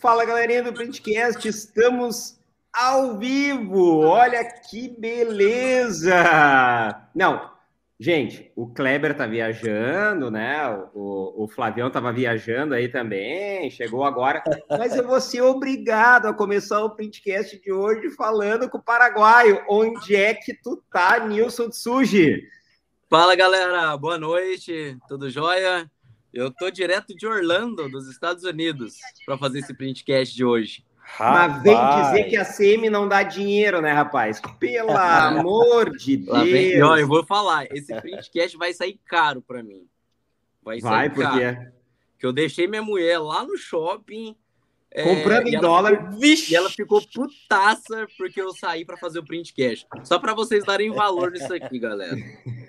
Fala galerinha do Printcast, estamos ao vivo. Olha que beleza! Não, gente, o Kleber tá viajando, né? O, o Flavião tava viajando aí também, chegou agora. Mas eu vou ser obrigado a começar o Printcast de hoje falando com o paraguaio. Onde é que tu tá, Nilson Tsuji? Fala galera, boa noite, tudo jóia? Eu tô direto de Orlando, dos Estados Unidos, para fazer esse printcast de hoje. Rapaz. Mas vem dizer que a CM não dá dinheiro, né, rapaz? Pelo amor de Deus. Vem, ó, eu vou falar, esse printcast vai sair caro para mim. Vai sair vai, caro. Por quê? Que eu deixei minha mulher lá no shopping. É, Comprando é, em dólar. Ficou, e ela ficou putaça porque eu saí para fazer o printcast. Só para vocês darem valor nisso aqui, galera.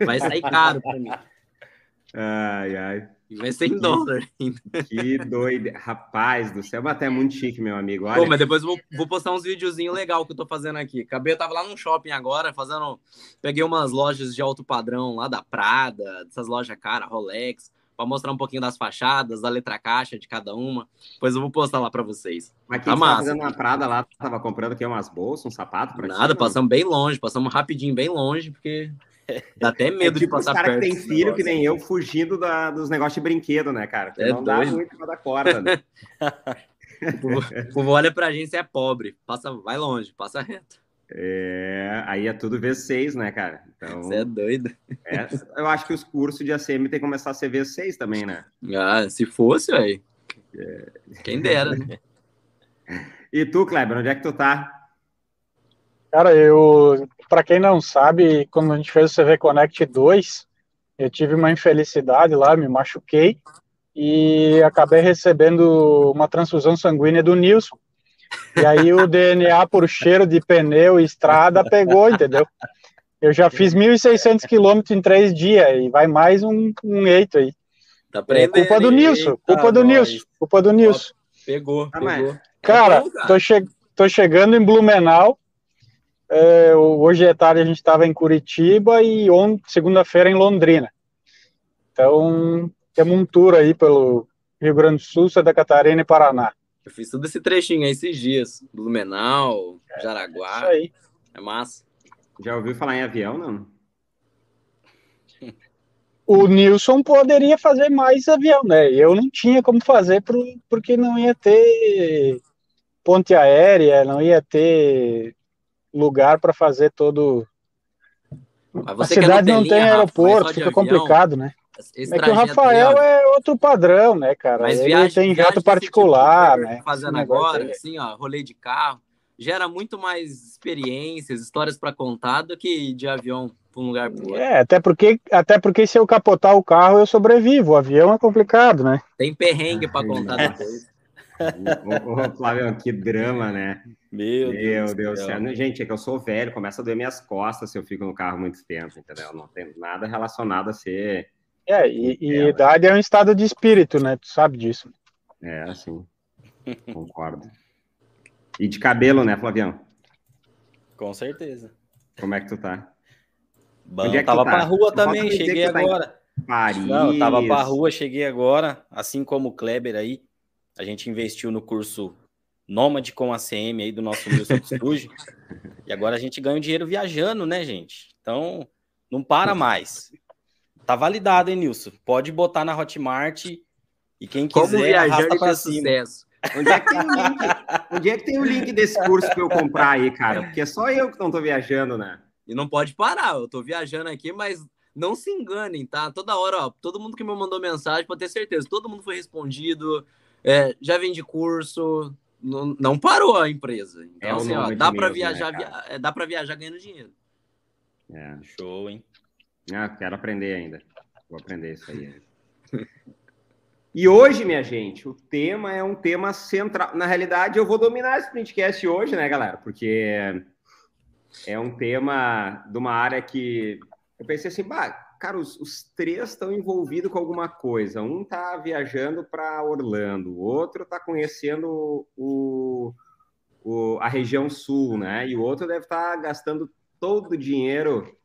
Vai sair caro para mim. Ai, ai. Vai ser em dólar ainda. Que doido. Rapaz do céu, até muito chique, meu amigo. Olha. Pô, mas depois eu vou, vou postar uns videozinhos legal que eu tô fazendo aqui. Acabei, eu tava lá no shopping agora, fazendo. Peguei umas lojas de alto padrão lá da Prada, dessas lojas cara, Rolex, para mostrar um pouquinho das fachadas, da letra caixa de cada uma. Depois eu vou postar lá para vocês. Mas quem tá massa. fazendo na Prada lá, tava comprando aqui umas bolsas, um sapato pra Nada, ti, passamos bem longe, passamos rapidinho, bem longe, porque Dá até medo é tipo de passar os cara perto. que tem filho, que nem eu, fugindo da, dos negócios de brinquedo, né, cara? é não doido. dá muito pra dar corda, né? o povo olha pra gente e é pobre. Passa, vai longe, passa reto. É, aí é tudo V6, né, cara? Então, Você é doido. É, eu acho que os cursos de ACM tem que começar a ser V6 também, né? Ah, se fosse, aí. É... Quem dera, né? E tu, Kleber, onde é que tu tá? Cara, eu, para quem não sabe, quando a gente fez o CV Connect 2, eu tive uma infelicidade lá, me machuquei e acabei recebendo uma transfusão sanguínea do Nilson. E aí o DNA por cheiro de pneu e estrada pegou, entendeu? Eu já fiz 1.600 quilômetros em três dias e vai mais um, um eito aí. Tá é culpa do Nilson, culpa do Nilson, culpa do Nilson. Pegou, tá pegou. Cara, tô, che tô chegando em Blumenau, é, hoje é tarde a gente estava em Curitiba e segunda-feira em Londrina. Então, temos um tour aí pelo Rio Grande do Sul, Santa Catarina e Paraná. Eu fiz todo esse trechinho aí esses dias. Blumenau, Jaraguá. É, isso aí. É massa. Já ouviu falar em avião, não? O Nilson poderia fazer mais avião, né? Eu não tinha como fazer porque não ia ter ponte aérea, não ia ter lugar para fazer todo. a cidade não tem aeroporto, fica complicado, né? É que o Rafael é outro padrão, né, cara? Mas Ele viagem, tem jato particular, tipo, né? Fazendo agora, é. assim, ó, rolê de carro, gera muito mais experiências, histórias para contar do que de avião para um lugar para outro. É, até porque, até porque se eu capotar o carro eu sobrevivo, o avião é complicado, né? Tem perrengue para contar depois. Ô, Flávio, que drama, né? Meu, Meu Deus, Deus do céu. Gente, é que eu sou velho, começa a doer minhas costas se eu fico no carro muito tempo, entendeu? Não tem nada relacionado a ser. É, e, e idade é um estado de espírito, né? Tu sabe disso. É, assim. Concordo. E de cabelo, né, Flavião? Com certeza. Como é que tu tá? Bom, Onde é que tava tá? pra rua também, cheguei agora. Tá Paris. Não, tava pra rua, cheguei agora, assim como o Kleber aí. A gente investiu no curso Nômade com ACM aí do nosso Wilson Studio. e agora a gente ganha um dinheiro viajando, né, gente? Então, não para mais. Tá validado, hein, Nilson? Pode botar na Hotmart e quem quiser arrasta para cima. Sucesso. Onde é, que tem o link? Onde é que tem o link desse curso para eu comprar aí, cara? Porque é só eu que não tô viajando, né? E não pode parar, eu tô viajando aqui, mas não se enganem, tá? Toda hora, ó, todo mundo que me mandou mensagem, pode ter certeza, todo mundo foi respondido, é, já vende curso, não, não parou a empresa. Então, é assim, ó, dá para viajar, né, via, é, dá para viajar ganhando dinheiro. É. Show, hein? Ah, quero aprender ainda. Vou aprender isso aí. e hoje, minha gente, o tema é um tema central. Na realidade, eu vou dominar esse printcast hoje, né, galera? Porque é um tema de uma área que eu pensei assim, bah, cara, os, os três estão envolvidos com alguma coisa. Um está viajando para Orlando, o outro está conhecendo o, o, a região sul, né? E o outro deve estar tá gastando todo o dinheiro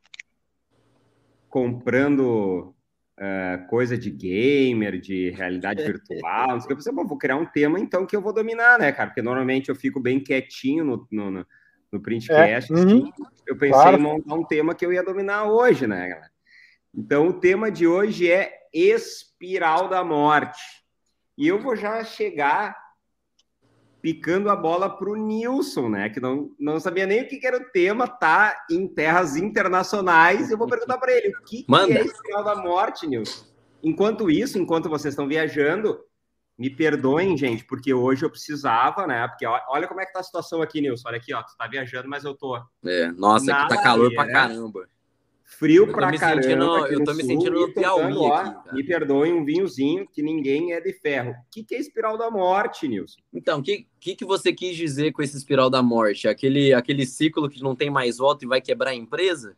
comprando uh, coisa de gamer, de realidade virtual, não sei o que. Eu pensei, vou criar um tema então que eu vou dominar, né, cara? Porque normalmente eu fico bem quietinho no, no, no, no printcast. É, assim, uhum, eu pensei claro. em montar um tema que eu ia dominar hoje, né, galera? Então, o tema de hoje é espiral da morte. E eu vou já chegar picando a bola para o Nilson, né? Que não, não sabia nem o que, era o tema, tá em terras internacionais. Eu vou perguntar para ele o que, que é espiral da morte, Nilson. Enquanto isso, enquanto vocês estão viajando, me perdoem, gente, porque hoje eu precisava, né? Porque olha como é que tá a situação aqui, Nilson. Olha aqui, ó, tu tá viajando, mas eu tô. É, nossa, aqui tá calor pra caramba. Frio pra caramba. Sentindo, eu tô me sentindo no Piauí ó, Me perdoe, um vinhozinho que ninguém é de ferro. O que, que é espiral da morte, Nilson? Então, o que, que, que você quis dizer com esse espiral da morte? Aquele, aquele ciclo que não tem mais volta e vai quebrar a empresa?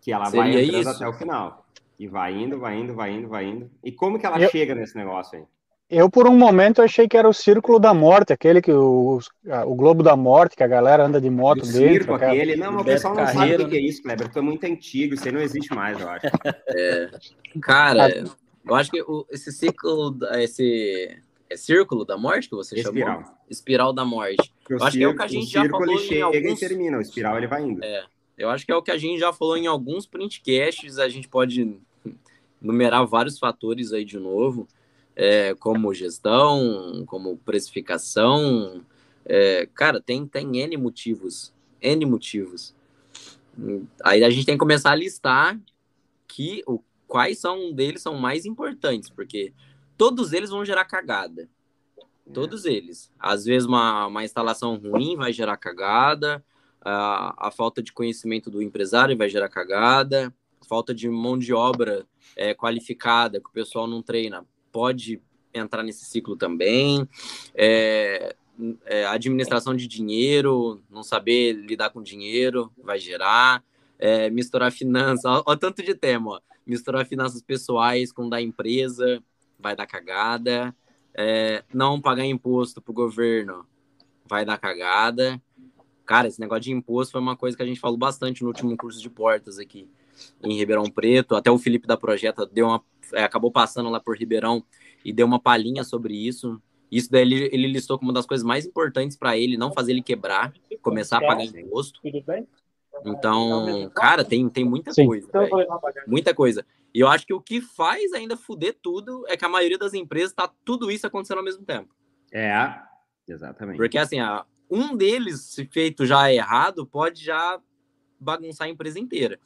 Que ela Seria vai entrando isso? até o final. E vai indo, vai indo, vai indo, vai indo. E como que ela eu... chega nesse negócio aí? Eu, por um momento, achei que era o Círculo da Morte, aquele que o, o Globo da Morte, que a galera anda de moto o dentro. Circo, aquela... aquele. Não, o pessoal não Carreiro, sabe o que é isso, Kleber. Tu é muito antigo, isso aí não existe mais, eu acho. É, cara, eu acho que o, esse ciclo, esse é Círculo da Morte que você espiral. chamou? Espiral da Morte. eu acho que é o que a gente já falou ele chega alguns... e termina, o espiral ele vai indo. É, eu acho que é o que a gente já falou em alguns printcasts, a gente pode numerar vários fatores aí de novo é, como gestão, como precificação. É, cara, tem, tem N motivos. N motivos. Aí a gente tem que começar a listar que o, quais são deles são mais importantes, porque todos eles vão gerar cagada. Todos eles. Às vezes uma, uma instalação ruim vai gerar cagada, a, a falta de conhecimento do empresário vai gerar cagada, falta de mão de obra é, qualificada, que o pessoal não treina, pode entrar nesse ciclo também. É, é, administração de dinheiro, não saber lidar com dinheiro, vai gerar. É, misturar finanças, olha tanto de tema, ó. misturar finanças pessoais com da empresa, vai dar cagada. É, não pagar imposto para o governo, vai dar cagada. Cara, esse negócio de imposto foi uma coisa que a gente falou bastante no último curso de portas aqui em Ribeirão Preto. Até o Felipe da Projeta deu uma, é, acabou passando lá por Ribeirão e deu uma palhinha sobre isso. Isso daí ele, ele listou como uma das coisas mais importantes para ele, não fazer ele quebrar, começar a pagar imposto. Então, cara, tem, tem muita Sim. coisa. Véio. Muita coisa. E eu acho que o que faz ainda fuder tudo é que a maioria das empresas tá tudo isso acontecendo ao mesmo tempo. É, exatamente. Porque assim, um deles, se feito já errado, pode já bagunçar a empresa inteira.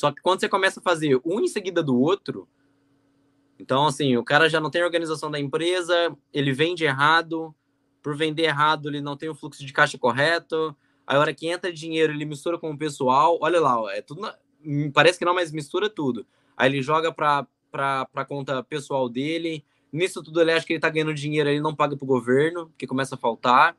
Só que quando você começa a fazer um em seguida do outro, então, assim, o cara já não tem organização da empresa, ele vende errado, por vender errado, ele não tem o fluxo de caixa correto. A hora que entra dinheiro, ele mistura com o pessoal. Olha lá, é tudo. Na... Hum, parece que não, mas mistura tudo. Aí ele joga para a conta pessoal dele. Nisso tudo, ele acha que ele tá ganhando dinheiro, ele não paga pro governo, porque começa a faltar.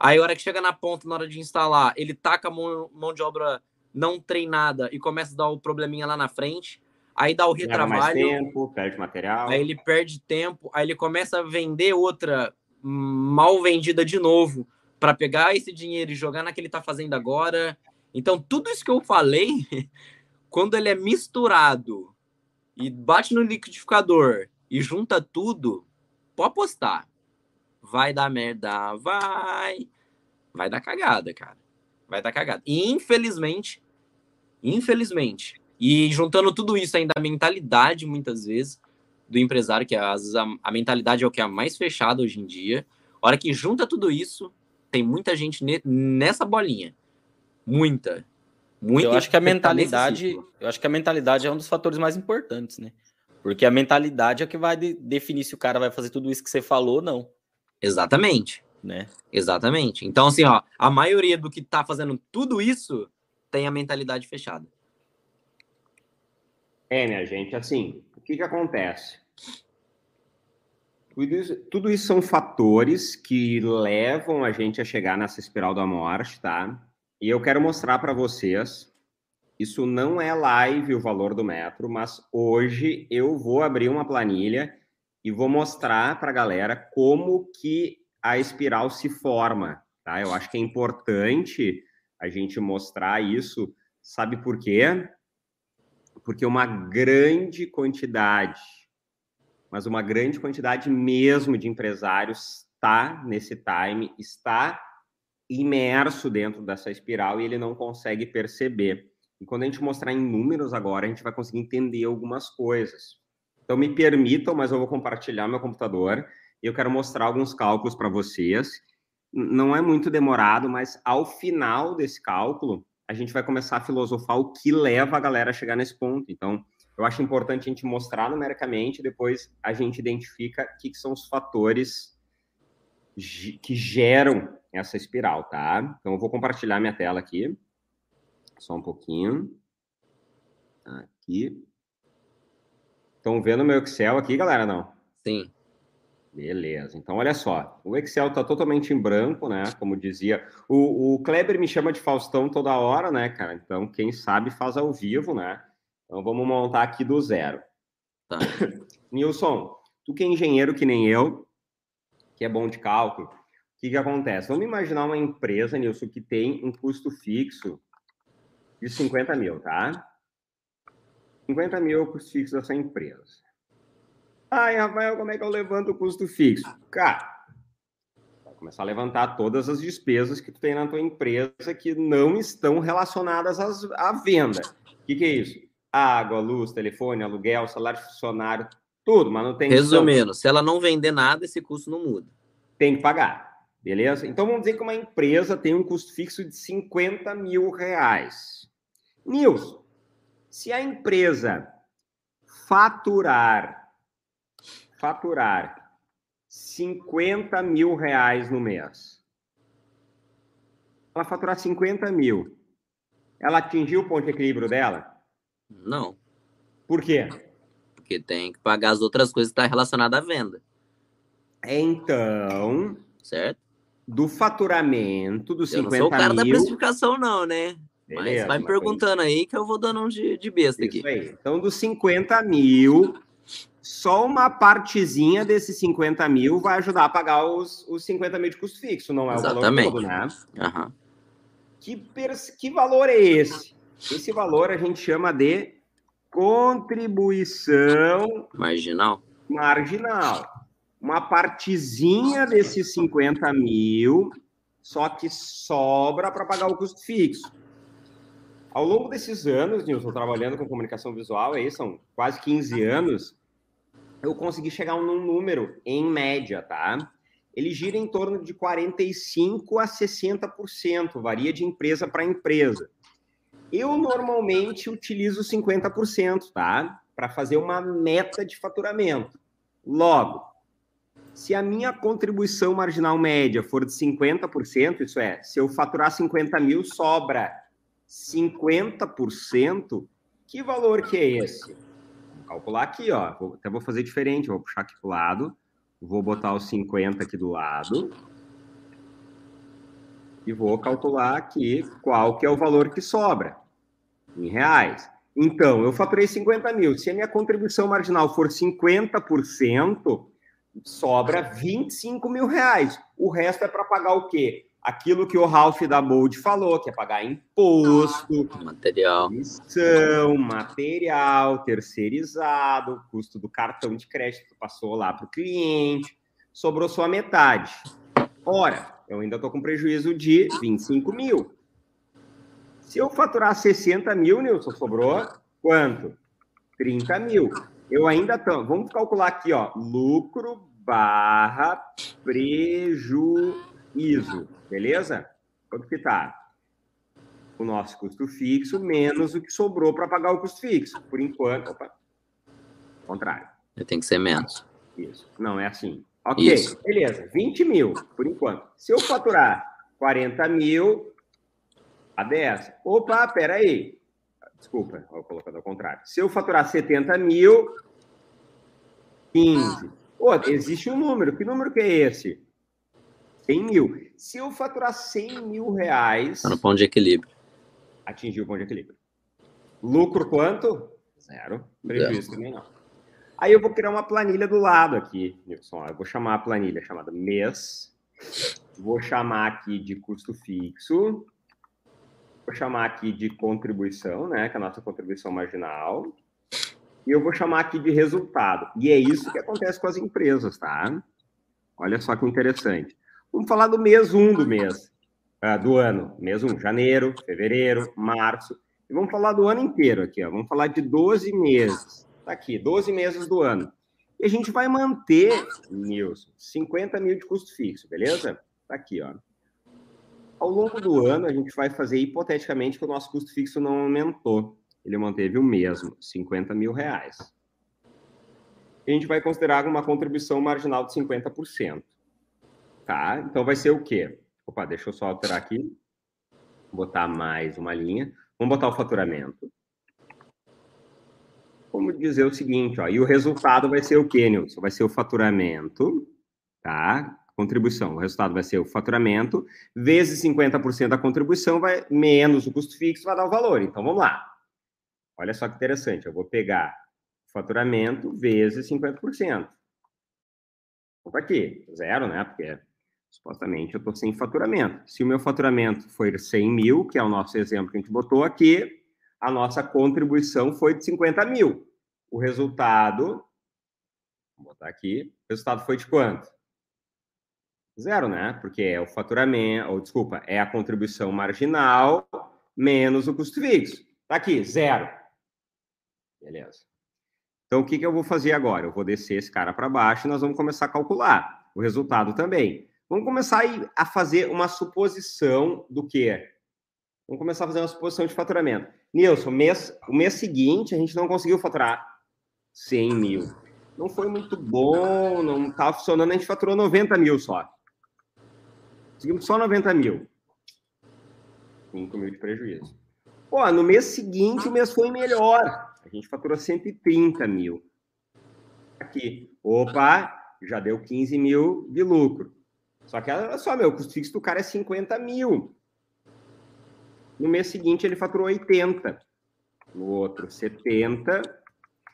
Aí, a hora que chega na ponta, na hora de instalar, ele taca mão, mão de obra não treinada e começa a dar o probleminha lá na frente aí dá o retrabalho. tempo, perde material. Aí ele perde tempo, aí ele começa a vender outra mal vendida de novo para pegar esse dinheiro e jogar na que ele está fazendo agora. Então, tudo isso que eu falei, quando ele é misturado e bate no liquidificador e junta tudo, pode apostar. Vai dar merda, vai. Vai dar cagada, cara. Vai dar cagada. E infelizmente, infelizmente, e juntando tudo isso ainda a mentalidade, muitas vezes, do empresário, que às vezes a, a mentalidade é o que é mais fechada hoje em dia. A hora que junta tudo isso, tem muita gente ne, nessa bolinha. Muita. Muita. Eu acho que a mentalidade, eu acho que a mentalidade é um dos fatores mais importantes, né? Porque a mentalidade é o que vai de, definir se o cara vai fazer tudo isso que você falou ou não. Exatamente. Né? Exatamente. Então, assim, ó, a maioria do que tá fazendo tudo isso tem a mentalidade fechada. É, minha gente, assim, o que, que acontece? Tudo isso, tudo isso são fatores que levam a gente a chegar nessa espiral da morte, tá? E eu quero mostrar para vocês. Isso não é live o valor do metro, mas hoje eu vou abrir uma planilha e vou mostrar para a galera como que a espiral se forma, tá? Eu acho que é importante a gente mostrar isso. Sabe por quê? porque uma grande quantidade, mas uma grande quantidade mesmo de empresários está nesse time, está imerso dentro dessa espiral e ele não consegue perceber. E quando a gente mostrar em números agora, a gente vai conseguir entender algumas coisas. Então, me permitam, mas eu vou compartilhar meu computador e eu quero mostrar alguns cálculos para vocês. Não é muito demorado, mas ao final desse cálculo, a gente vai começar a filosofar o que leva a galera a chegar nesse ponto. Então, eu acho importante a gente mostrar numericamente, depois a gente identifica o que, que são os fatores que geram essa espiral, tá? Então, eu vou compartilhar minha tela aqui. Só um pouquinho. Aqui. Estão vendo meu Excel aqui, galera? Não? Sim. Beleza. Então, olha só. O Excel está totalmente em branco, né? Como dizia. O, o Kleber me chama de Faustão toda hora, né, cara? Então, quem sabe faz ao vivo, né? Então, vamos montar aqui do zero. Tá. Nilson, tu que é engenheiro que nem eu, que é bom de cálculo, o que, que acontece? Vamos imaginar uma empresa, Nilson, que tem um custo fixo de 50 mil, tá? 50 mil é o custo fixo dessa empresa. Ai, Rafael, como é que eu levanto o custo fixo? Cara, vai começar a levantar todas as despesas que tu tem na tua empresa que não estão relacionadas às, à venda. O que, que é isso? Água, luz, telefone, aluguel, salário de funcionário, tudo, manutenção. Resumindo, se ela não vender nada, esse custo não muda. Tem que pagar, beleza? Então vamos dizer que uma empresa tem um custo fixo de 50 mil reais. Nilson, se a empresa faturar faturar 50 mil reais no mês, ela faturar 50 mil, ela atingiu o ponto de equilíbrio dela? Não. Por quê? Porque tem que pagar as outras coisas que estão tá relacionadas à venda. Então. Certo? Do faturamento dos 50 mil. Eu não sou o cara mil, da precificação, não, né? Beleza, mas vai me perguntando aí que eu vou dando um de, de besta Isso aqui. Aí. Então, dos 50 mil, só uma partezinha desses 50 mil vai ajudar a pagar os, os 50 mil de custo fixo, não é Exatamente. o valor todo, né? Uhum. Que, que valor é esse? Esse valor a gente chama de contribuição marginal. Marginal. Uma partezinha desses 50 mil, só que sobra para pagar o custo fixo. Ao longo desses anos, Nilson, trabalhando com comunicação visual, aí são quase 15 anos, eu consegui chegar num número, em média, tá? Ele gira em torno de 45% a 60%, varia de empresa para empresa. Eu normalmente utilizo 50%, tá? Para fazer uma meta de faturamento. Logo, se a minha contribuição marginal média for de 50%, isso é, se eu faturar 50 mil, sobra 50%, que valor que é esse? Calcular aqui, ó. Vou, até vou fazer diferente, vou puxar aqui para o lado. Vou botar os 50 aqui do lado. E vou calcular aqui qual que é o valor que sobra em reais. Então, eu faturei 50 mil. Se a minha contribuição marginal for 50%, sobra 25 mil reais. O resto é para pagar o quê? Aquilo que o Ralph da Bold falou, que é pagar imposto, material, comissão, material, terceirizado, custo do cartão de crédito que passou lá para o cliente, sobrou só a metade. Ora, eu ainda estou com prejuízo de 25 mil. Se eu faturar 60 mil, Nilson, sobrou quanto? 30 mil. Eu ainda estou. Vamos calcular aqui, ó. Lucro barra prejuízo ISO, beleza? Quanto que tá? O nosso custo fixo menos o que sobrou para pagar o custo fixo. Por enquanto, opa, contrário. Tem que ser menos. Isso. Não, é assim. Ok, Isso. beleza. 20 mil, por enquanto. Se eu faturar 40 mil a 10, opa, peraí. Desculpa, vou colocar ao contrário. Se eu faturar 70 mil, 15. Pô, existe um número. Que número que é esse? 100 mil. Se eu faturar 100 mil reais. Tá no ponto de equilíbrio. Atingiu o ponto de equilíbrio. Lucro quanto? Zero. Prejuízo Zero. também não. Aí eu vou criar uma planilha do lado aqui, Nilson. Eu vou chamar a planilha chamada mês. Vou chamar aqui de custo fixo. Vou chamar aqui de contribuição, né? Que é a nossa contribuição marginal. E eu vou chamar aqui de resultado. E é isso que acontece com as empresas, tá? Olha só que interessante. Vamos falar do mês 1 do mês, uh, do ano. Mês 1, janeiro, fevereiro, março. E vamos falar do ano inteiro aqui, ó. Vamos falar de 12 meses. Tá aqui, 12 meses do ano. E a gente vai manter, Nilson, 50 mil de custo fixo, beleza? Tá aqui, ó. Ao longo do ano, a gente vai fazer hipoteticamente que o nosso custo fixo não aumentou. Ele manteve o mesmo, 50 mil reais. a gente vai considerar uma contribuição marginal de 50%. Tá? Então vai ser o quê? Opa, deixa eu só alterar aqui. Botar mais uma linha. Vamos botar o faturamento. Vamos dizer o seguinte, ó, e o resultado vai ser o quê, Nilson? Vai ser o faturamento, tá? Contribuição. O resultado vai ser o faturamento, vezes 50% da contribuição, vai menos o custo fixo, vai dar o valor. Então, vamos lá. Olha só que interessante. Eu vou pegar faturamento vezes 50%. Opa, aqui, zero, né? Porque supostamente eu estou sem faturamento. Se o meu faturamento for 100 mil, que é o nosso exemplo que a gente botou aqui, a nossa contribuição foi de 50 mil. O resultado, vou botar aqui, o resultado foi de quanto? Zero, né? Porque é o faturamento, ou desculpa, é a contribuição marginal menos o custo fixo. Tá aqui, zero. Beleza. Então, o que, que eu vou fazer agora? Eu vou descer esse cara para baixo e nós vamos começar a calcular o resultado também. Vamos começar a fazer uma suposição do quê? Vamos começar a fazer uma suposição de faturamento. Nilson, mês, o mês seguinte a gente não conseguiu faturar 100 mil. Não foi muito bom, não estava funcionando, a gente faturou 90 mil só. Conseguimos só 90 mil. 5 mil de prejuízo. Pô, no mês seguinte o mês foi melhor. A gente faturou 130 mil. Aqui. Opa, já deu 15 mil de lucro. Só que olha só, meu, o custo fixo do cara é 50 mil. No mês seguinte ele faturou 80. No outro, 70.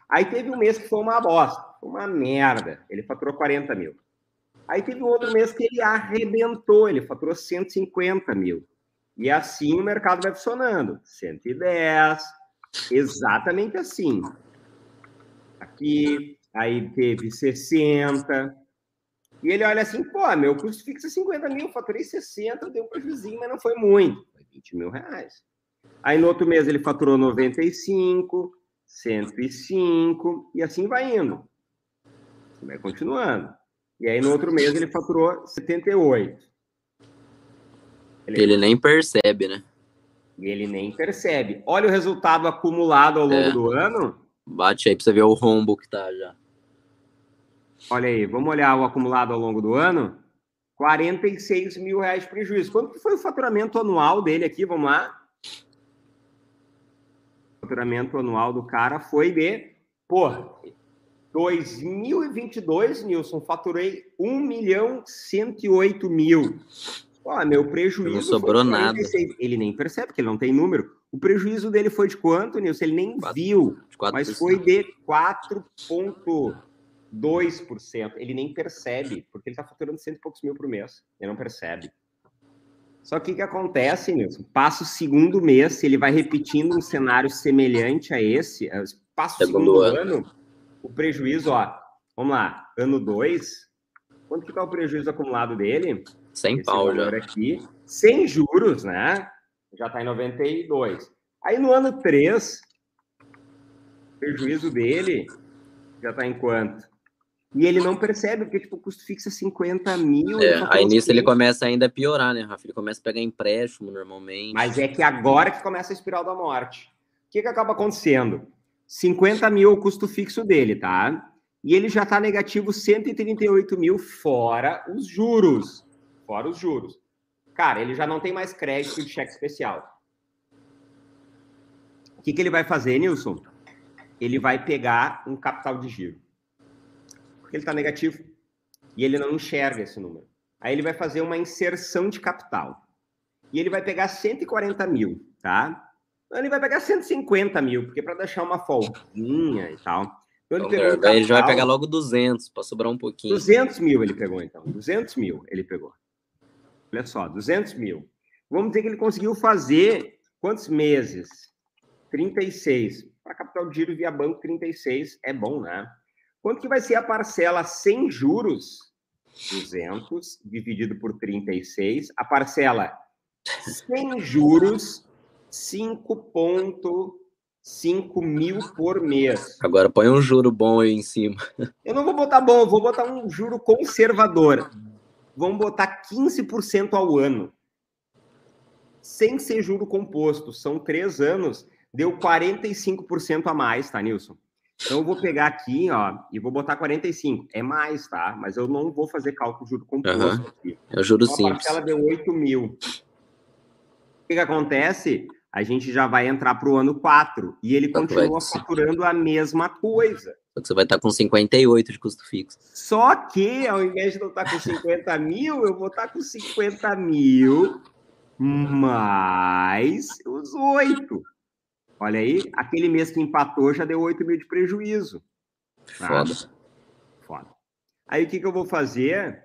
Aí teve um mês que foi uma bosta, uma merda. Ele faturou 40 mil. Aí teve um outro mês que ele arrebentou, ele faturou 150 mil. E assim o mercado vai funcionando. 110, exatamente assim. Aqui, aí teve 60, e ele olha assim, pô, meu custo fixo é 50 mil, faturei 60, deu um prejuízo, mas não foi muito. Foi 20 mil reais. Aí no outro mês ele faturou 95, 105, e assim vai indo. Vai continuando. E aí no outro mês ele faturou 78. Ele, ele nem percebe, né? E ele nem percebe. Olha o resultado acumulado ao longo é. do ano. Bate aí pra você ver o rombo que tá já. Olha aí, vamos olhar o acumulado ao longo do ano. 46 mil reais de prejuízo. Quanto que foi o faturamento anual dele aqui? Vamos lá. O faturamento anual do cara foi de, pô, 2022, Nilson, faturei 1 milhão 108 mil. Pô, meu prejuízo. Não sobrou nada. Ele nem percebe, que ele não tem número. O prejuízo dele foi de quanto, Nilson? Ele nem 4, viu. mas foi de 4 2%. Ele nem percebe, porque ele está faturando cento e poucos mil por mês. Ele não percebe. Só que o que acontece, Nilson? Passa o segundo mês, ele vai repetindo um cenário semelhante a esse, é, passa o segundo, ano. ano, o prejuízo, ó, vamos lá, ano 2, quanto que tá o prejuízo acumulado dele? 100 pau já. Aqui, sem juros, né? Já está em 92. Aí no ano 3, o prejuízo dele já está em quanto? E ele não percebe, porque tipo, o custo fixo é 50 mil. É, aí nisso ele começa ainda a piorar, né, Rafa? Ele começa a pegar empréstimo normalmente. Mas é que agora que começa a espiral da morte. O que, que acaba acontecendo? 50 mil é o custo fixo dele, tá? E ele já está negativo 138 mil fora os juros. Fora os juros. Cara, ele já não tem mais crédito de cheque especial. O que, que ele vai fazer, Nilson? Ele vai pegar um capital de giro porque ele está negativo. E ele não enxerga esse número. Aí ele vai fazer uma inserção de capital. E ele vai pegar 140 mil, tá? Então ele vai pegar 150 mil, porque para deixar uma folguinha e tal. Então, ele, então, pegou um capital, ele já vai pegar logo 200, para sobrar um pouquinho. 200 mil ele pegou, então. 200 mil ele pegou. Olha só, 200 mil. Vamos dizer que ele conseguiu fazer Quantos meses? 36. Para capital de giro via banco, 36 é bom, né? Quanto que vai ser a parcela sem juros? 200 dividido por 36. A parcela sem juros, 5,5 mil por mês. Agora põe um juro bom aí em cima. Eu não vou botar bom, vou botar um juro conservador. Vamos botar 15% ao ano. Sem ser juro composto. São três anos, deu 45% a mais, tá, Nilson? Então eu vou pegar aqui, ó, e vou botar 45. É mais, tá? Mas eu não vou fazer cálculo juro composto uhum. aqui. O juro então, simples. A parcela deu 8 mil. O que, que acontece? A gente já vai entrar para o ano 4 e ele então, continua faturando a mesma coisa. Só que você vai estar com 58 de custo fixo. Só que, ao invés de eu estar com 50 mil, eu vou estar com 50 mil mais os 8. Olha aí, aquele mês que empatou já deu 8 mil de prejuízo. Foda. Foda. Aí o que, que eu vou fazer?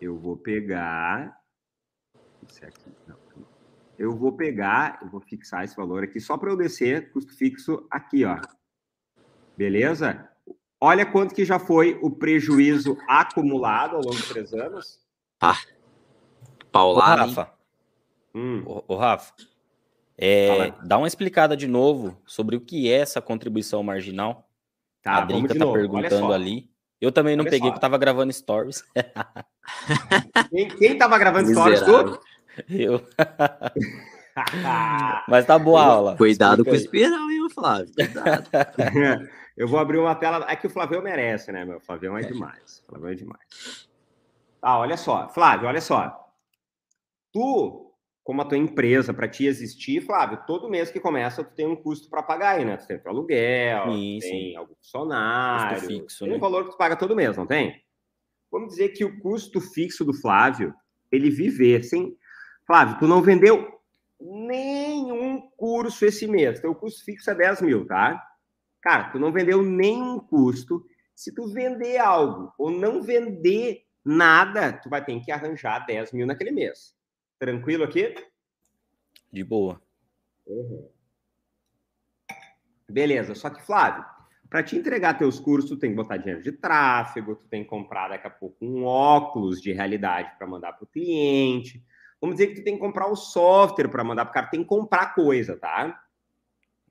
Eu vou pegar. Isso aqui, não. Eu vou pegar, eu vou fixar esse valor aqui só para eu descer custo fixo aqui, ó. Beleza? Olha quanto que já foi o prejuízo acumulado ao longo de três anos. Tá. Paulado. Rafa. Hum. Ô, Rafa, é, dá uma explicada de novo sobre o que é essa contribuição marginal. Tá, a Drica tá novo. perguntando ali. Eu também não Olha peguei, só. porque eu tava gravando stories. quem, quem tava gravando stories? Tu? Eu. Mas tá boa a aula. Cuidado com o espiral, hein, Flávio? Cuidado. eu vou abrir uma tela. É que o Flávio merece, né, meu? O Flávio é demais. O Flávio é demais. Tá, olha só. Flávio, olha só. Tu como a tua empresa, para te existir, Flávio, todo mês que começa, tu tem um custo para pagar aí, né? Tu tem aluguel, sim, tem sim. algum funcionário, fixo, tem né? um valor que tu paga todo mês, não tem? Vamos dizer que o custo fixo do Flávio, ele viver sem... Flávio, tu não vendeu nenhum curso esse mês, teu custo fixo é 10 mil, tá? Cara, tu não vendeu nenhum custo. Se tu vender algo ou não vender nada, tu vai ter que arranjar 10 mil naquele mês. Tranquilo aqui? De boa. Uhum. Beleza, só que, Flávio, para te entregar teus cursos, tu tem que botar dinheiro de tráfego, tu tem que comprar daqui a pouco um óculos de realidade para mandar para o cliente. Vamos dizer que tu tem que comprar o software para mandar para o cara, tem que comprar coisa, tá?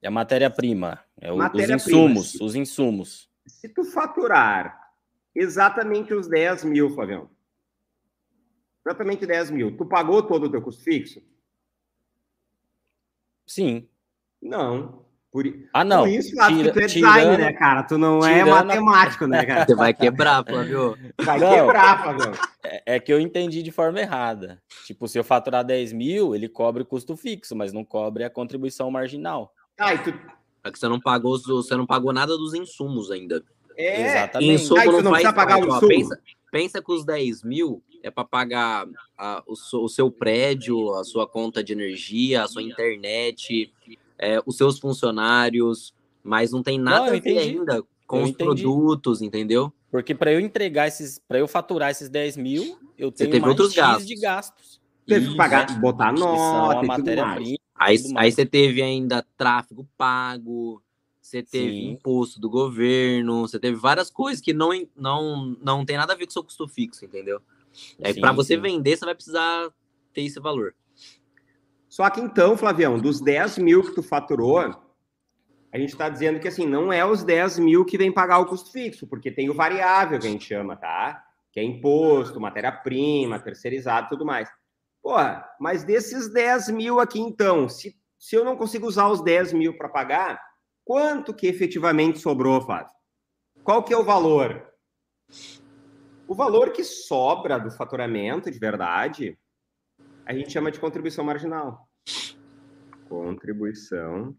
É a matéria-prima, é matéria os insumos, se, os insumos. Se tu faturar exatamente os 10 mil, Flavião, exatamente 10 mil. Tu pagou todo o teu custo fixo? Sim. Não. Por, ah, não. Por isso, acho Tira, que tu é design, tirando, né, cara? Tu não é matemático, né, cara? Você vai quebrar, Flávio. Vai não, quebrar, Flávio. É, é, que eu entendi de forma errada. Tipo, se eu faturar 10 mil, ele cobre o custo fixo, mas não cobre a contribuição marginal. Ah, e tu... É que você não pagou, você não pagou nada dos insumos ainda. É, exatamente. Insumo ah, não, não precisa pagar o insumo. Pensa, pensa que os 10 mil é para pagar a, o, o, seu prédio, a sua conta de energia, a sua internet, é, os seus funcionários, mas não tem nada não, a ver ainda com eu os entendi. produtos, entendeu? Porque para eu entregar esses, para eu faturar esses 10 mil, eu tenho teve mais outros gastos. de gastos. Teve que pagar, botar nota, matéria-prima. Aí, aí você teve ainda tráfego pago, você teve Sim. imposto do governo, você teve várias coisas que não, não, não tem nada a ver com o seu custo fixo, entendeu? É, para você sim. vender, você vai precisar ter esse valor. Só que então, Flavião, dos 10 mil que tu faturou, a gente está dizendo que assim, não é os 10 mil que vem pagar o custo fixo, porque tem o variável que a gente chama, tá? Que é imposto, matéria-prima, terceirizado tudo mais. Porra, mas desses 10 mil aqui, então, se, se eu não consigo usar os 10 mil para pagar, quanto que efetivamente sobrou, Flávio? Qual que é o valor? O valor que sobra do faturamento, de verdade, a gente chama de contribuição marginal. Contribuição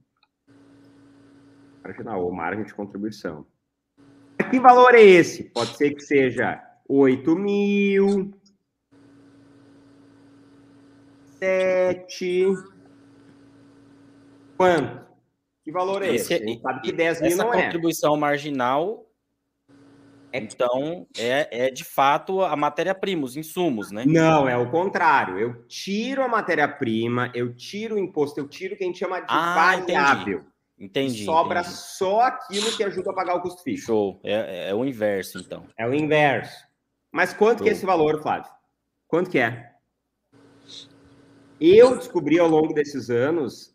marginal, ou margem de contribuição. Que valor é esse? Pode ser que seja 8 mil, 7. Quanto? Que valor é esse? esse? A gente sabe que 10 mil não é. Essa contribuição marginal. Então, é, é de fato a matéria-prima, os insumos, né? Não, é o contrário. Eu tiro a matéria-prima, eu tiro o imposto, eu tiro o que a gente chama de ah, variável. Entendi. entendi sobra entendi. só aquilo que ajuda a pagar o custo fixo. Show. É, é o inverso, então. É o inverso. Mas quanto Show. que é esse valor, Flávio? Quanto que é? Eu descobri ao longo desses anos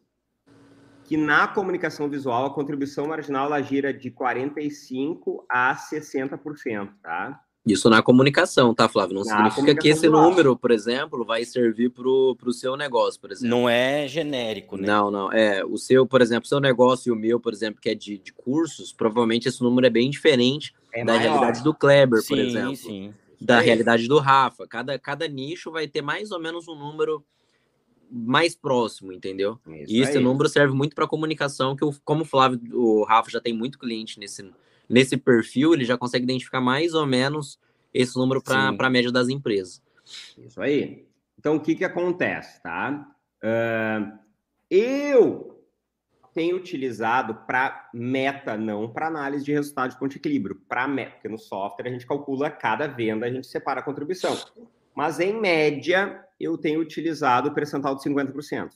que na comunicação visual a contribuição marginal ela gira de 45 a 60%, tá? Isso na comunicação, tá, Flávio? Não na significa que esse número, por exemplo, vai servir para o seu negócio, por exemplo. Não é genérico, né? Não, não. É, o seu, por exemplo, seu negócio e o meu, por exemplo, que é de, de cursos, provavelmente esse número é bem diferente é da maior. realidade do Kleber, sim, por exemplo. Sim, sim. Da é realidade do Rafa. Cada, cada nicho vai ter mais ou menos um número mais próximo, entendeu? Isso e esse aí. número serve muito para comunicação, que eu, como o Flávio, o Rafa já tem muito cliente nesse, nesse perfil, ele já consegue identificar mais ou menos esse número para a média das empresas. Isso aí. Então, o que, que acontece, tá? Uh, eu tenho utilizado para meta, não para análise de resultado de ponto de equilíbrio, para meta, porque no software a gente calcula cada venda, a gente separa a contribuição. Mas, em média, eu tenho utilizado o percentual de 50%.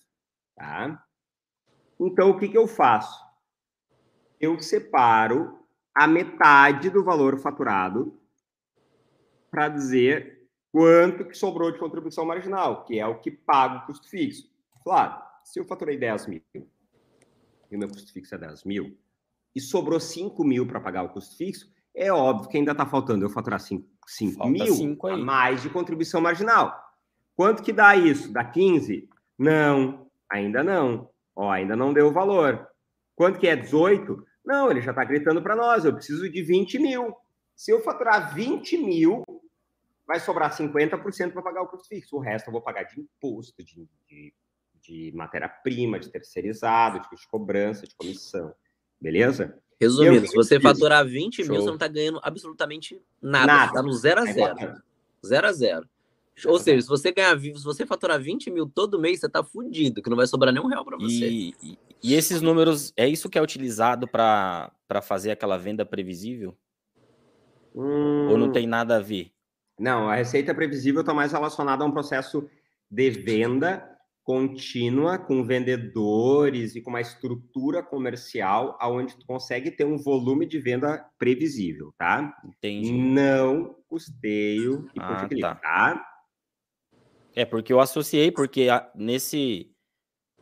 Tá? Então, o que, que eu faço? Eu separo a metade do valor faturado para dizer quanto que sobrou de contribuição marginal, que é o que paga o custo fixo. Claro, se eu faturei 10 mil e o meu custo fixo é 10 mil, e sobrou 5 mil para pagar o custo fixo, é óbvio que ainda está faltando eu faturar 5, 5 mil a mais de contribuição marginal. Quanto que dá isso? Dá 15? Não, ainda não. Ó, ainda não deu o valor. Quanto que é 18? Não, ele já está gritando para nós, eu preciso de 20 mil. Se eu faturar 20 mil, vai sobrar 50% para pagar o custo fixo. O resto eu vou pagar de imposto, de, de, de matéria-prima, de terceirizado, de, de cobrança, de comissão. Beleza? Resumindo, se você faturar 20 Show. mil, você não está ganhando absolutamente nada. Está no zero a é zero. É zero a zero. Ou seja, se você ganhar, se você faturar 20 mil todo mês, você tá fudido, que não vai sobrar nenhum real para você. E, e, e, esses números, é isso que é utilizado para fazer aquela venda previsível? Hum... Ou não tem nada a ver? Não, a receita previsível está mais relacionada a um processo de venda contínua com vendedores e com uma estrutura comercial aonde tu consegue ter um volume de venda previsível, tá? Entendi. Não custeio e ah, tá. tá? É porque eu associei porque a, nesse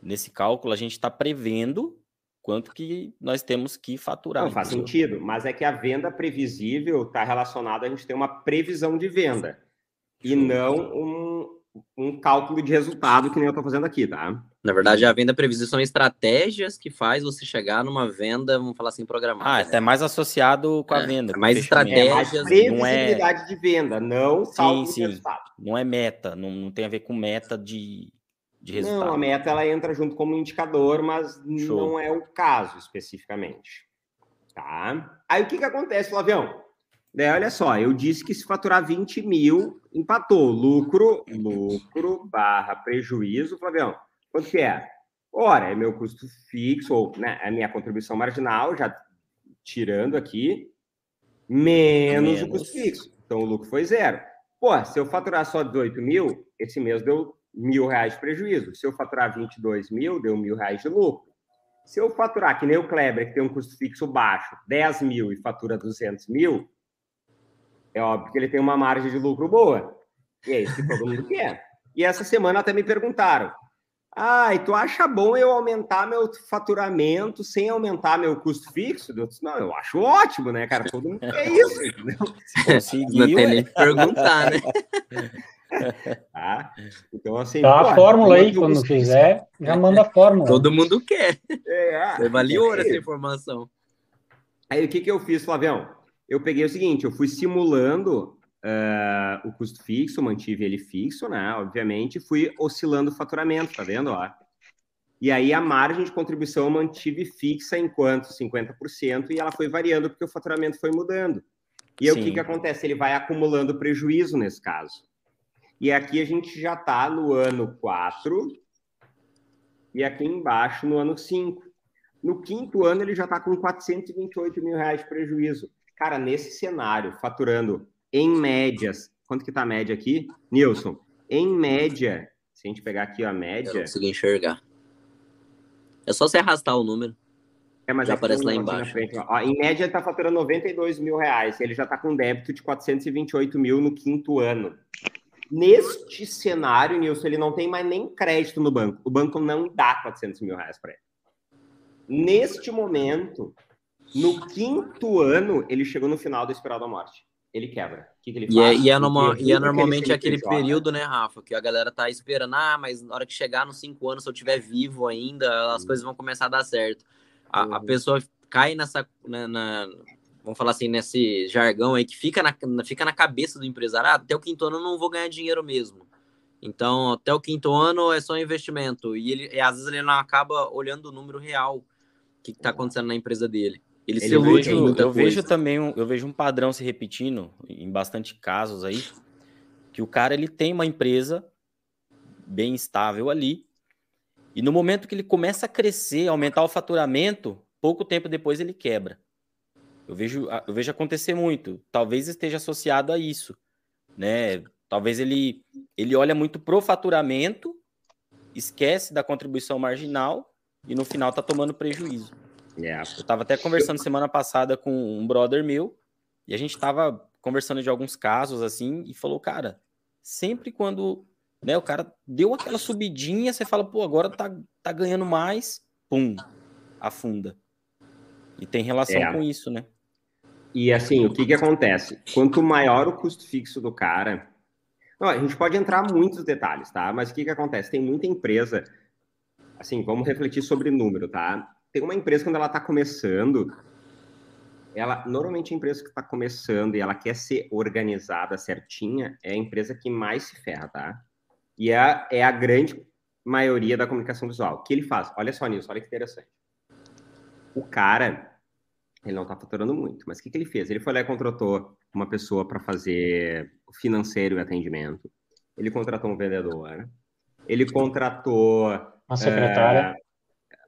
nesse cálculo a gente está prevendo quanto que nós temos que faturar. Não faz sentido, mas é que a venda previsível está relacionada a gente ter uma previsão de venda e não um, um cálculo de resultado que nem eu estou fazendo aqui, tá? Na verdade, a venda previsível são estratégias que faz você chegar numa venda, vamos falar assim, programada. Ah, é mais associado com a é, venda. É mais estratégias. É mais previsibilidade é... de venda, não cálculo sim, sim. de resultado. Não é meta, não, não tem a ver com meta de, de resultado. Não, a meta ela entra junto como indicador, mas Show. não é o caso especificamente. Tá? Aí o que, que acontece, Flavião? Daí, olha só, eu disse que se faturar 20 mil, empatou. Lucro, lucro barra prejuízo, Flavião. Quanto que é? Ora, é meu custo fixo, ou né, é minha contribuição marginal, já tirando aqui, menos, menos, o custo fixo. Então, o lucro foi zero. Pô, se eu faturar só 18 mil, esse mês deu mil reais de prejuízo. Se eu faturar 22 mil, deu mil reais de lucro. Se eu faturar, que nem o Kleber, que tem um custo fixo baixo, 10 mil e fatura 200 mil, é óbvio que ele tem uma margem de lucro boa. E é isso que todo mundo quer. E essa semana até me perguntaram: ah, e tu acha bom eu aumentar meu faturamento sem aumentar meu custo fixo? Eu disse, não, eu acho ótimo, né, cara? Todo mundo quer isso, entendeu? Conseguiu, não tem nem que perguntar, né? Tá? Então, assim. Tá pô, a fórmula aí, quando fizer, já manda a fórmula. Todo mundo quer. É, Foi valioso essa informação. Aí o que, que eu fiz, Flavião? eu peguei o seguinte, eu fui simulando uh, o custo fixo, mantive ele fixo, né? Obviamente, fui oscilando o faturamento, tá vendo? Ó? E aí a margem de contribuição eu mantive fixa enquanto 50% e ela foi variando porque o faturamento foi mudando. E o que, que acontece? Ele vai acumulando prejuízo nesse caso. E aqui a gente já está no ano 4 e aqui embaixo no ano 5. No quinto ano ele já está com 428 mil reais de prejuízo. Cara, nesse cenário, faturando em médias, quanto que tá a média aqui? Nilson, em média, se a gente pegar aqui a média. Eu não consigo enxergar. É só você arrastar o número. É, mas já aparece lá embaixo. Frente, ó, em média, ele está faturando 92 mil reais. Ele já está com débito de 428 mil no quinto ano. Neste cenário, Nilson, ele não tem mais nem crédito no banco. O banco não dá 400 mil reais para ele. Neste momento, no quinto ano, ele chegou no final do espiral da morte. Ele quebra. O que, que ele faz? E é, e é, normal, e é normalmente aquele período, né, Rafa, que a galera tá esperando. Ah, mas na hora que chegar nos cinco anos, se eu estiver vivo ainda, as coisas vão começar a dar certo. A, a uhum. pessoa cai nessa, né, na, vamos falar assim, nesse jargão aí que fica na, fica na cabeça do empresário, ah, até o quinto ano eu não vou ganhar dinheiro mesmo. Então, até o quinto ano é só investimento. E ele, e às vezes ele não acaba olhando o número real que está acontecendo na empresa dele. Ele, ele se ilude Eu coisa. vejo também um, eu vejo um padrão se repetindo em bastante casos aí, que o cara ele tem uma empresa bem estável ali, e no momento que ele começa a crescer, aumentar o faturamento, pouco tempo depois ele quebra. Eu vejo, eu vejo acontecer muito. Talvez esteja associado a isso, né? Talvez ele ele olha muito pro faturamento, esquece da contribuição marginal e no final tá tomando prejuízo. Yeah. Eu estava até conversando semana passada com um brother meu e a gente estava conversando de alguns casos assim e falou, cara, sempre quando né? O cara deu aquela subidinha, você fala, pô, agora tá, tá ganhando mais, pum, afunda. E tem relação é. com isso, né? E assim, o que que acontece? Quanto maior o custo fixo do cara, não, a gente pode entrar muitos detalhes, tá? Mas o que que acontece? Tem muita empresa, assim, vamos refletir sobre número, tá? Tem uma empresa quando ela tá começando, ela normalmente a empresa que está começando e ela quer ser organizada certinha é a empresa que mais se ferra, tá? E é, é a grande maioria da comunicação visual. O que ele faz? Olha só nisso, olha que interessante. O cara, ele não está faturando muito, mas o que, que ele fez? Ele foi lá e contratou uma pessoa para fazer o financeiro e atendimento. Ele contratou um vendedor. Ele contratou. Uma secretária. Uh,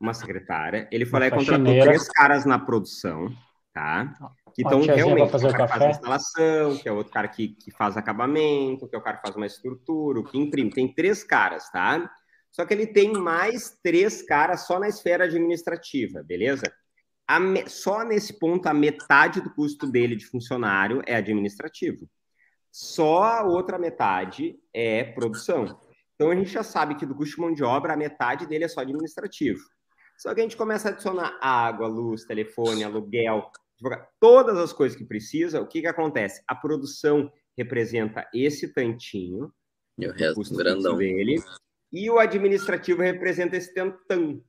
uma secretária. Ele foi uma lá e contratou três caras na produção, tá? que estão realmente fazer o cara faz a instalação, que é outro cara que, que faz acabamento, que é o cara que faz uma estrutura, que imprime. Tem três caras, tá? Só que ele tem mais três caras só na esfera administrativa, beleza? Me... Só nesse ponto, a metade do custo dele de funcionário é administrativo. Só a outra metade é produção. Então a gente já sabe que do custo de mão de obra, a metade dele é só administrativo. Só que a gente começa a adicionar água, luz, telefone, aluguel, todas as coisas que precisa, o que, que acontece? A produção representa esse tantinho, e o resto grandão dele, e o administrativo representa esse tantão.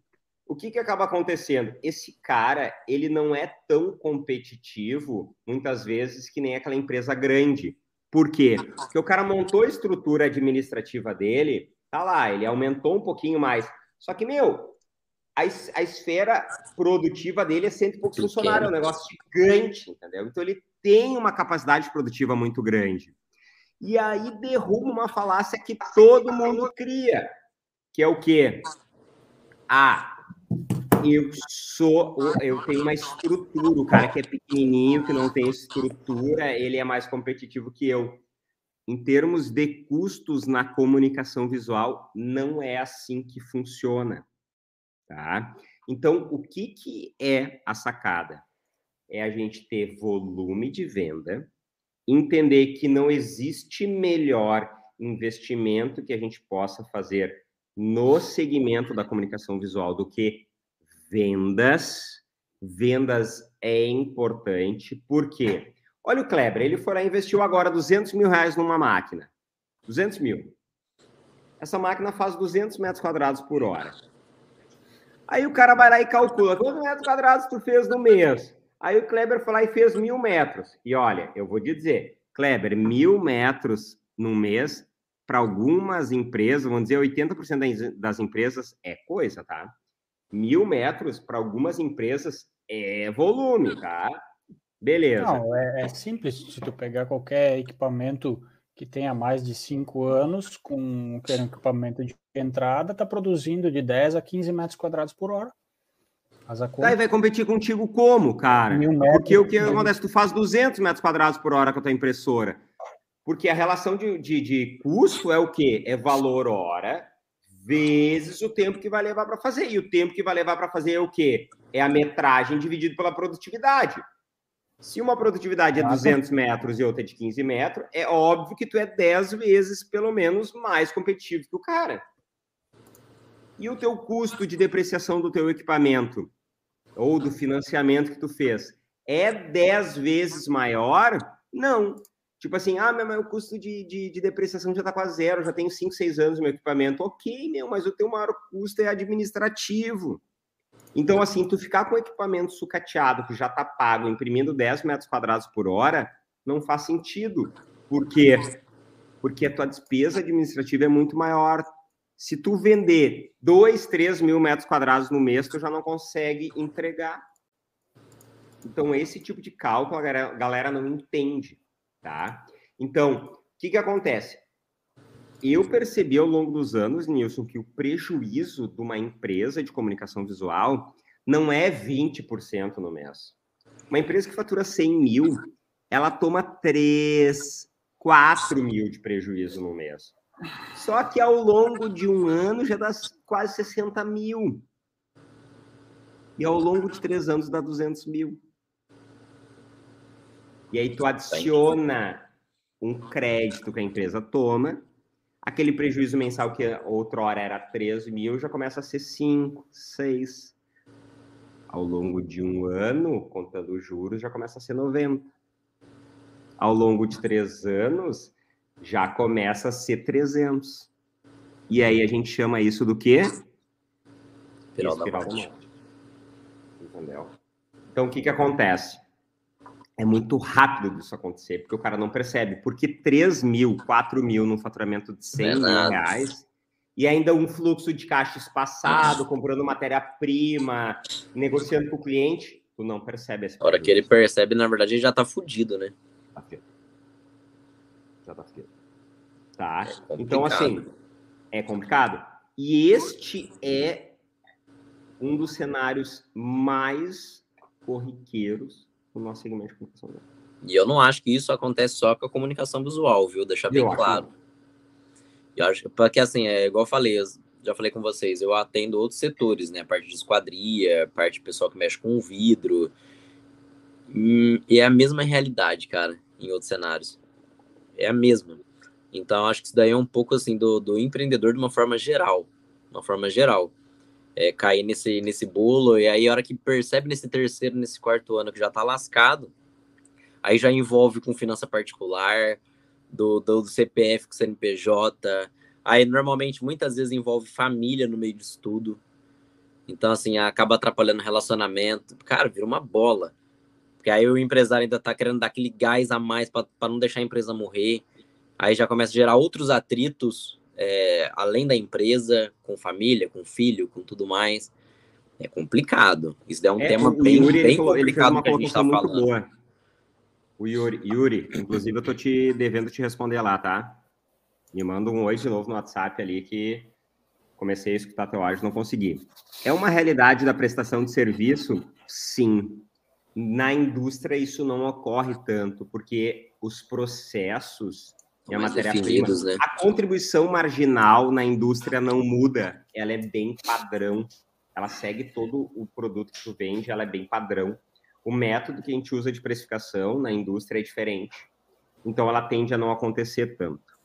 O que, que acaba acontecendo? Esse cara, ele não é tão competitivo, muitas vezes, que nem aquela empresa grande. Por quê? Porque o cara montou a estrutura administrativa dele, tá lá, ele aumentou um pouquinho mais. Só que, meu, a, a esfera produtiva dele é cento e poucos funcionários, é um negócio gigante, entendeu? Então ele tem uma capacidade produtiva muito grande. E aí derruba uma falácia que todo mundo cria, que é o quê? Ah, eu sou, eu tenho uma estrutura, o cara que é pequenininho, que não tem estrutura, ele é mais competitivo que eu. Em termos de custos na comunicação visual, não é assim que funciona. Tá? Então, o que, que é a sacada? É a gente ter volume de venda, entender que não existe melhor investimento que a gente possa fazer no segmento da comunicação visual do que vendas. Vendas é importante, porque, olha o Kleber, ele foi lá e investiu agora 200 mil reais numa máquina. 200 mil. Essa máquina faz 200 metros quadrados por hora. Aí o cara vai lá e calcula quantos metros quadrados tu fez no mês. Aí o Kleber foi lá e fez mil metros. E olha, eu vou te dizer, Kleber, mil metros no mês, para algumas empresas, vamos dizer, 80% das empresas é coisa, tá? Mil metros para algumas empresas é volume, tá? Beleza. Não, é, é simples. Se tu pegar qualquer equipamento que tenha mais de cinco anos, com um equipamento de entrada, está produzindo de 10 a 15 metros quadrados por hora. Daí vai competir contigo como, cara? Porque o que acontece? Tu faz 200 metros quadrados por hora com a tua impressora. Porque a relação de, de, de custo é o quê? É valor hora vezes o tempo que vai levar para fazer. E o tempo que vai levar para fazer é o quê? É a metragem dividido pela produtividade. Se uma produtividade é 200 metros e outra é de 15 metros, é óbvio que tu é 10 vezes, pelo menos, mais competitivo que o cara. E o teu custo de depreciação do teu equipamento ou do financiamento que tu fez é 10 vezes maior? Não. Tipo assim, ah, meu, o custo de, de, de, depreciação já tá quase zero, já tenho 5, 6 anos no meu equipamento. Ok, meu, mas o teu maior custo é administrativo. Então, assim, tu ficar com equipamento sucateado, que já está pago, imprimindo 10 metros quadrados por hora, não faz sentido. Por quê? Porque a tua despesa administrativa é muito maior. Se tu vender 2, 3 mil metros quadrados no mês, tu já não consegue entregar. Então, esse tipo de cálculo a galera não entende, tá? Então, o que, que acontece? Eu percebi ao longo dos anos, Nilson, que o prejuízo de uma empresa de comunicação visual não é 20% no mês. Uma empresa que fatura 100 mil, ela toma 3, 4 mil de prejuízo no mês. Só que ao longo de um ano já dá quase 60 mil. E ao longo de três anos dá 200 mil. E aí tu adiciona um crédito que a empresa toma aquele prejuízo mensal que outrora era 13 mil já começa a ser 5, 6. Ao longo de um ano, contando os juros, já começa a ser 90. Ao longo de três anos, já começa a ser 300. E aí a gente chama isso do quê? Espiral, da morte. Entendeu? Então, o que, que acontece? É muito rápido disso acontecer, porque o cara não percebe. Porque 3 mil, 4 mil num faturamento de 100 mil reais e ainda um fluxo de caixa espaçado, comprando matéria-prima, negociando com o cliente, tu não percebe essa A hora que ele percebe, na verdade, ele já tá fudido, né? Tá fudido. Já tá fudido. Tá? É então, assim, é complicado. E este é um dos cenários mais corriqueiros no nosso segmento de comunicação visual. E eu não acho que isso acontece só com a comunicação visual, viu? Deixar bem eu claro. Acho. Eu acho porque assim, é igual eu falei, já falei com vocês, eu atendo outros setores, né? A parte de esquadria, parte de pessoal que mexe com vidro. Hum, e é a mesma realidade, cara, em outros cenários. É a mesma. Então, acho que isso daí é um pouco assim do, do empreendedor de uma forma geral. Uma forma geral é, cair nesse, nesse bolo, e aí a hora que percebe nesse terceiro, nesse quarto ano que já tá lascado, aí já envolve com finança particular, do, do, do CPF com CNPJ, aí normalmente muitas vezes envolve família no meio disso tudo, então assim, acaba atrapalhando o relacionamento, cara, vira uma bola, porque aí o empresário ainda tá querendo dar aquele gás a mais para não deixar a empresa morrer, aí já começa a gerar outros atritos é, além da empresa, com família, com filho, com tudo mais. É complicado. Isso é um é, tema bem, Yuri, bem falou, complicado que a gente está falando. Boa. O Yuri, Yuri, inclusive eu tô te devendo te responder lá, tá? Me manda um oi de novo no WhatsApp ali que comecei a escutar teu áudio não consegui. É uma realidade da prestação de serviço? Sim. Na indústria isso não ocorre tanto, porque os processos e a matéria-prima. Né? A contribuição marginal na indústria não muda, ela é bem padrão. Ela segue todo o produto que tu vende, ela é bem padrão. O método que a gente usa de precificação na indústria é diferente. Então ela tende a não acontecer tanto.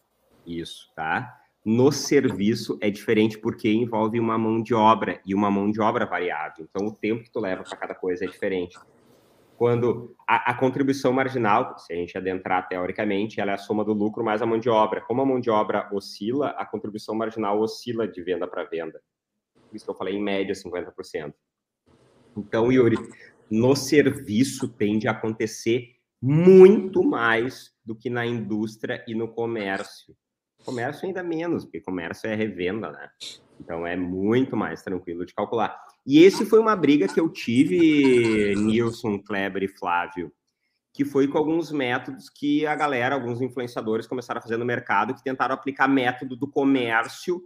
Isso, tá? No serviço é diferente porque envolve uma mão de obra e uma mão de obra variável. Então o tempo que tu leva para cada coisa é diferente quando a, a, contribuição marginal, se a gente adentrar teoricamente, ela é a soma do lucro mais a mão de obra. Como a mão de obra oscila, a contribuição marginal oscila de venda para venda. Por isso que eu falei em média 50%. Então, Yuri, no serviço tende a acontecer muito mais do que na indústria e no comércio. Comércio ainda menos, porque comércio é revenda, né? Então é muito mais tranquilo de calcular. E esse foi uma briga que eu tive, Nilson, Kleber e Flávio, que foi com alguns métodos que a galera, alguns influenciadores começaram a fazer no mercado, que tentaram aplicar método do comércio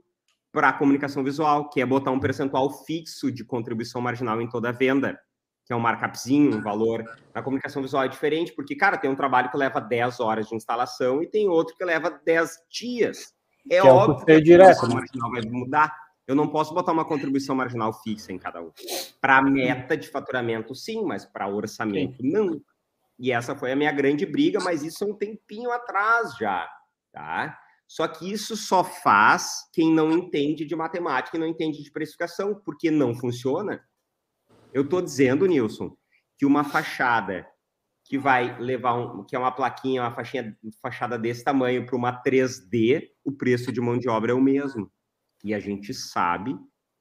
para a comunicação visual, que é botar um percentual fixo de contribuição marginal em toda a venda, que é um markupzinho, um valor. Na comunicação visual é diferente, porque, cara, tem um trabalho que leva 10 horas de instalação e tem outro que leva 10 dias. É que óbvio é que a direto, né? marginal vai mudar. Eu não posso botar uma contribuição marginal fixa em cada um. Para meta de faturamento, sim, mas para orçamento, não. E essa foi a minha grande briga, mas isso é um tempinho atrás já, tá? Só que isso só faz quem não entende de matemática e não entende de precificação, porque não funciona. Eu estou dizendo, Nilson, que uma fachada que vai levar um, que é uma plaquinha, uma faixinha, fachada desse tamanho para uma 3D, o preço de mão de obra é o mesmo. E a gente sabe,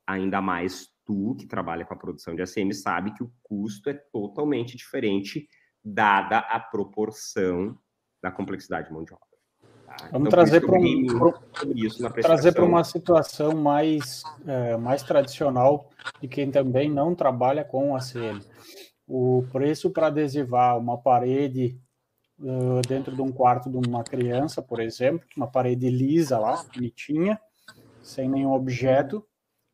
ainda mais tu que trabalha com a produção de ACM, sabe que o custo é totalmente diferente dada a proporção da complexidade de mão de obra. Tá? Vamos então, trazer para um, trazer para uma situação mais, é, mais tradicional de quem também não trabalha com ACM. O preço para adesivar uma parede uh, dentro de um quarto de uma criança, por exemplo, uma parede lisa lá, bonitinha, sem nenhum objeto,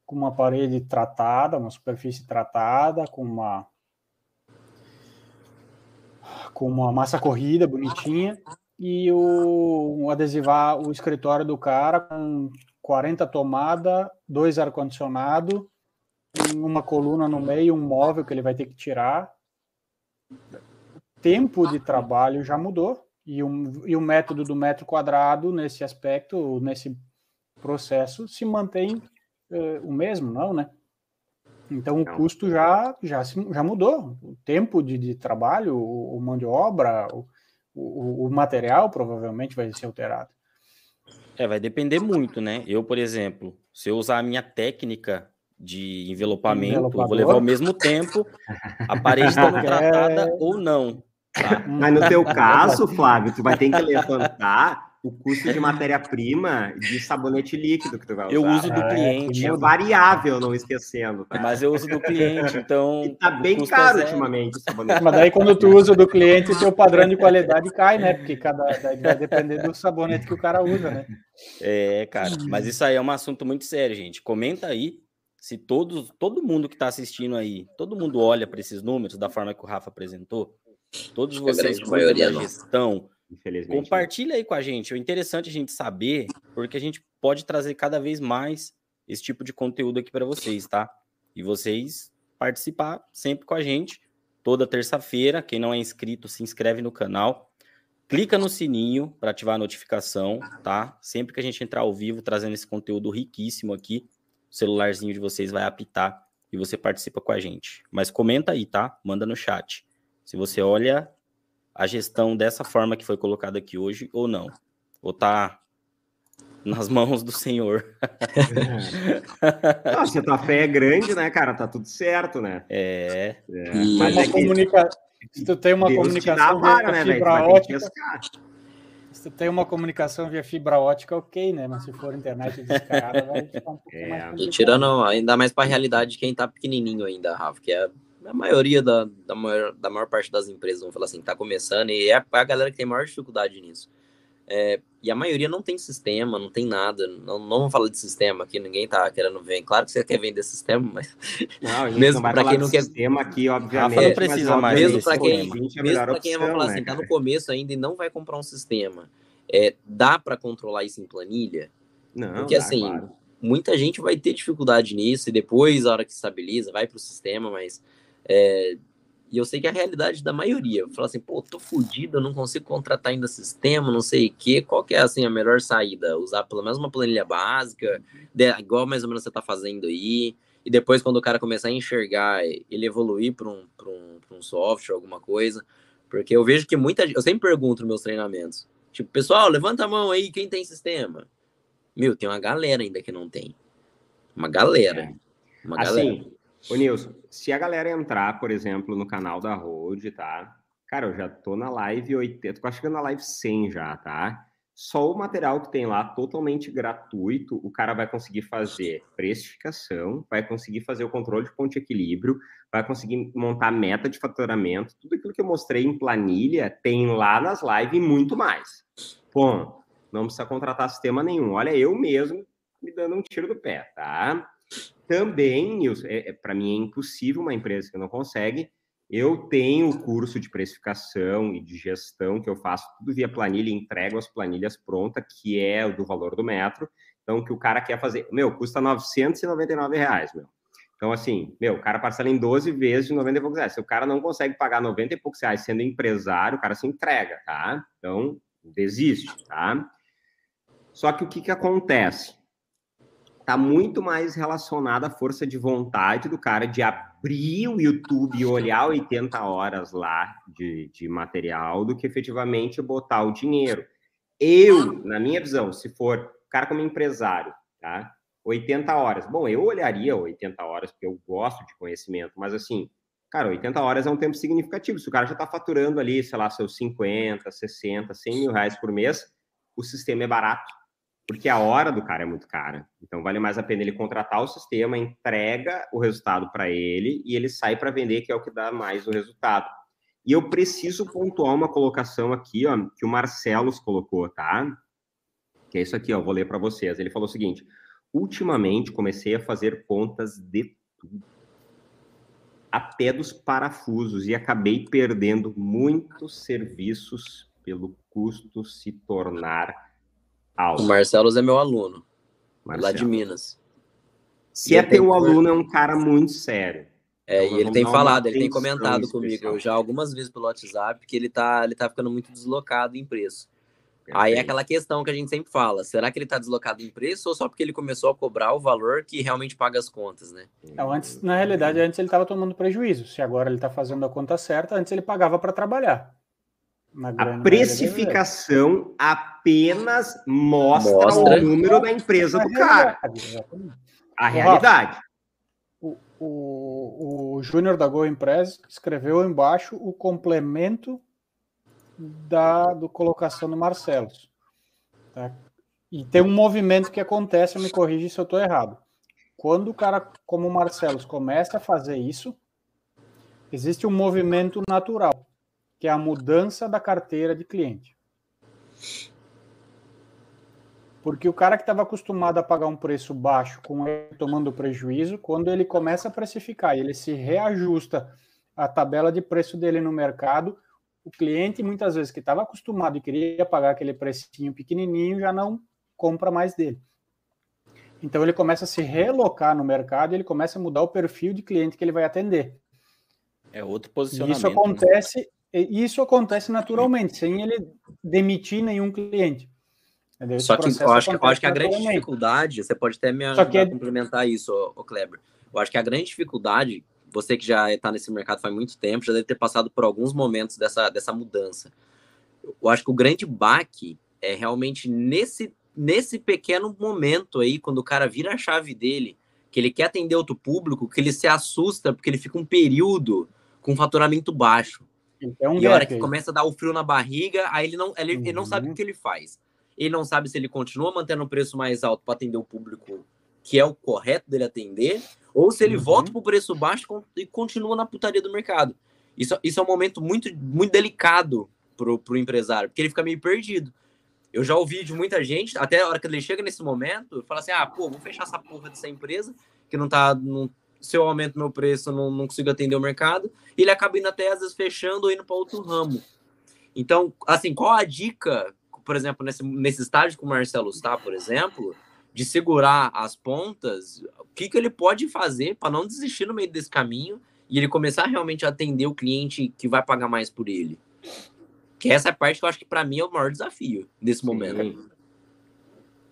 com uma parede tratada, uma superfície tratada, com uma com uma massa corrida bonitinha e o, adesivar o escritório do cara com 40 tomadas, dois ar-condicionado, uma coluna no meio, um móvel que ele vai ter que tirar. Tempo de trabalho já mudou e, um, e o método do metro quadrado nesse aspecto, nesse processo, se mantém uh, o mesmo, não, né? Então o custo já, já, já mudou. O tempo de, de trabalho, o, o mão de obra, o, o, o, material provavelmente vai ser alterado. É, vai depender muito, né? Eu, por exemplo, se eu usar a minha técnica de envelopamento, eu vou levar o mesmo tempo, a parede estando tratada é... ou não. Tá? Mas no teu caso, Flávio, tu vai ter que levantar o custo de matéria-prima de sabonete líquido que tu vai usar. Eu uso do ah, cliente. É, é variável, não esquecendo. Tá? Mas eu uso do cliente, então. E tá bem caro é ultimamente o sabonete. Mas daí quando tu usa do cliente, o teu padrão de qualidade cai, né? Porque cada vai depender do sabonete que o cara usa, né? É, cara. Mas isso aí é um assunto muito sério, gente. Comenta aí se todos, todo mundo que está assistindo aí, todo mundo olha para esses números da forma que o Rafa apresentou. Todos vocês cuidam da gestão Infelizmente. Né? Compartilha aí com a gente. É interessante a gente saber, porque a gente pode trazer cada vez mais esse tipo de conteúdo aqui para vocês, tá? E vocês participar sempre com a gente toda terça-feira. Quem não é inscrito, se inscreve no canal. Clica no sininho para ativar a notificação, tá? Sempre que a gente entrar ao vivo trazendo esse conteúdo riquíssimo aqui, o celularzinho de vocês vai apitar e você participa com a gente. Mas comenta aí, tá? Manda no chat. Se você olha a gestão dessa forma que foi colocada aqui hoje ou não? Ou tá nas mãos do Senhor? Não, se a tua fé é grande, né, cara, tá tudo certo, né? É. é. Mas é comunica... Se tu tem uma Deus comunicação via né, fibra ótica, se tu tem uma comunicação via fibra ótica, ok, né? Mas se for internet descarada, vai ficar um pouco é. mais Tirando ainda mais para a realidade de quem tá pequenininho ainda, Rafa, que é a maioria da, da, maior, da maior parte das empresas, vamos falar assim, está começando, e é a galera que tem maior dificuldade nisso. É, e a maioria não tem sistema, não tem nada. Não, não vamos falar de sistema aqui, ninguém tá querendo ver. Claro que você quer vender sistema, mas. Não, mesmo para quem não quer. Sistema aqui, obviamente. não precisa mais. Mesmo para quem, mesmo pra quem opção, falar assim, né, tá no começo ainda e não vai comprar um sistema. É, dá para controlar isso em planilha? Não. Porque dá, assim, claro. muita gente vai ter dificuldade nisso e depois, a hora que estabiliza, vai para o sistema, mas é, e eu sei que é a realidade da maioria. Fala assim, pô, tô fudido, eu não consigo contratar ainda sistema, não sei o quê. Qual que é, assim, a melhor saída? Usar pelo menos uma planilha básica, de, igual mais ou menos você tá fazendo aí. E depois, quando o cara começar a enxergar, ele evoluir para um, um, um software, alguma coisa. Porque eu vejo que muita gente... Eu sempre pergunto nos meus treinamentos. Tipo, pessoal, levanta a mão aí, quem tem sistema? Meu, tem uma galera ainda que não tem. Uma galera. É. Uma assim, galera. Ô, Nilson, se a galera entrar, por exemplo, no canal da Road, tá? Cara, eu já tô na live 80, tô chegando na live 100 já, tá? Só o material que tem lá, totalmente gratuito, o cara vai conseguir fazer precificação, vai conseguir fazer o controle de ponto de equilíbrio, vai conseguir montar meta de faturamento, tudo aquilo que eu mostrei em planilha tem lá nas lives e muito mais. Bom, não precisa contratar sistema nenhum. Olha, eu mesmo me dando um tiro do pé, tá? Também, é, é para mim é impossível uma empresa que não consegue. Eu tenho o curso de precificação e de gestão que eu faço tudo via planilha, entrego as planilhas prontas, que é o do valor do metro. Então, que o cara quer fazer, meu, custa 999 reais, meu. Então, assim, meu, o cara parcela em 12 vezes de 90 e poucos reais. Se o cara não consegue pagar 90 e poucos reais sendo empresário, o cara se entrega, tá? Então, desiste, tá? Só que o que, que acontece? Está muito mais relacionado à força de vontade do cara de abrir o YouTube e olhar 80 horas lá de, de material do que efetivamente botar o dinheiro. Eu, na minha visão, se for o cara como empresário, tá? 80 horas. Bom, eu olharia 80 horas, porque eu gosto de conhecimento, mas assim, cara, 80 horas é um tempo significativo. Se o cara já está faturando ali, sei lá, seus 50, 60, 100 mil reais por mês, o sistema é barato, porque a hora do cara é muito cara. Então, vale mais a pena ele contratar o sistema, entrega o resultado para ele e ele sai para vender, que é o que dá mais o resultado. E eu preciso pontuar uma colocação aqui, ó, que o Marcelos colocou, tá? Que é isso aqui, ó, vou ler para vocês. Ele falou o seguinte: ultimamente comecei a fazer contas de tudo, até dos parafusos, e acabei perdendo muitos serviços pelo custo se tornar alto. O Marcelo é meu aluno, Marcelo. lá de Minas. Se e é teu aluno, é um cara muito sério. É, então, e ele tem falado, ele tem comentado comigo já algumas vezes pelo WhatsApp que ele tá, ele tá ficando muito deslocado em preço. Aí é aquela questão que a gente sempre fala: será que ele está deslocado em preço ou só porque ele começou a cobrar o valor que realmente paga as contas, né? Não, antes, na realidade, antes ele estava tomando prejuízo. Se agora ele está fazendo a conta certa, antes ele pagava para trabalhar. A precificação apenas mostra, mostra, o número da empresa do cara. A realidade. O, o, o Júnior da Go Impress escreveu embaixo o complemento da do colocação do Marcelos. Tá? E tem um movimento que acontece, me corrija se eu estou errado. Quando o cara como o Marcelos começa a fazer isso, existe um movimento natural, que é a mudança da carteira de cliente. Porque o cara que estava acostumado a pagar um preço baixo, com ele tomando prejuízo, quando ele começa a precificar e ele se reajusta a tabela de preço dele no mercado, o cliente, muitas vezes, que estava acostumado e queria pagar aquele precinho pequenininho, já não compra mais dele. Então, ele começa a se relocar no mercado e ele começa a mudar o perfil de cliente que ele vai atender. É outro posicionamento. Isso né? acontece, né? Isso acontece naturalmente, sem ele demitir nenhum cliente. Entendeu? Só que eu acho, eu acho, que a grande dificuldade, você pode até me ajudar é... a complementar isso, o Kleber. Eu acho que a grande dificuldade você que já está nesse mercado faz muito tempo, já deve ter passado por alguns momentos dessa, dessa mudança. Eu acho que o grande baque é realmente nesse, nesse pequeno momento aí, quando o cara vira a chave dele, que ele quer atender outro público, que ele se assusta porque ele fica um período com faturamento baixo. Então, e a hora que começa a dar o frio na barriga, aí ele não, ele, uhum. ele não sabe o uhum. que ele faz. Ele não sabe se ele continua mantendo o preço mais alto para atender o público que é o correto dele atender, ou se ele uhum. volta para o preço baixo e continua na putaria do mercado. Isso, isso é um momento muito, muito delicado para o empresário, porque ele fica meio perdido. Eu já ouvi de muita gente, até a hora que ele chega nesse momento, fala assim: ah, pô, vou fechar essa porra dessa empresa, que não tá. Não, se eu aumento meu preço, não, não consigo atender o mercado. E ele acaba indo até, às vezes, fechando ou indo para outro ramo. Então, assim, qual a dica, por exemplo, nesse, nesse estágio que o Marcelo está, por exemplo, de segurar as pontas, o que, que ele pode fazer para não desistir no meio desse caminho e ele começar realmente a atender o cliente que vai pagar mais por ele? Que essa é a parte que eu acho que para mim é o maior desafio nesse momento.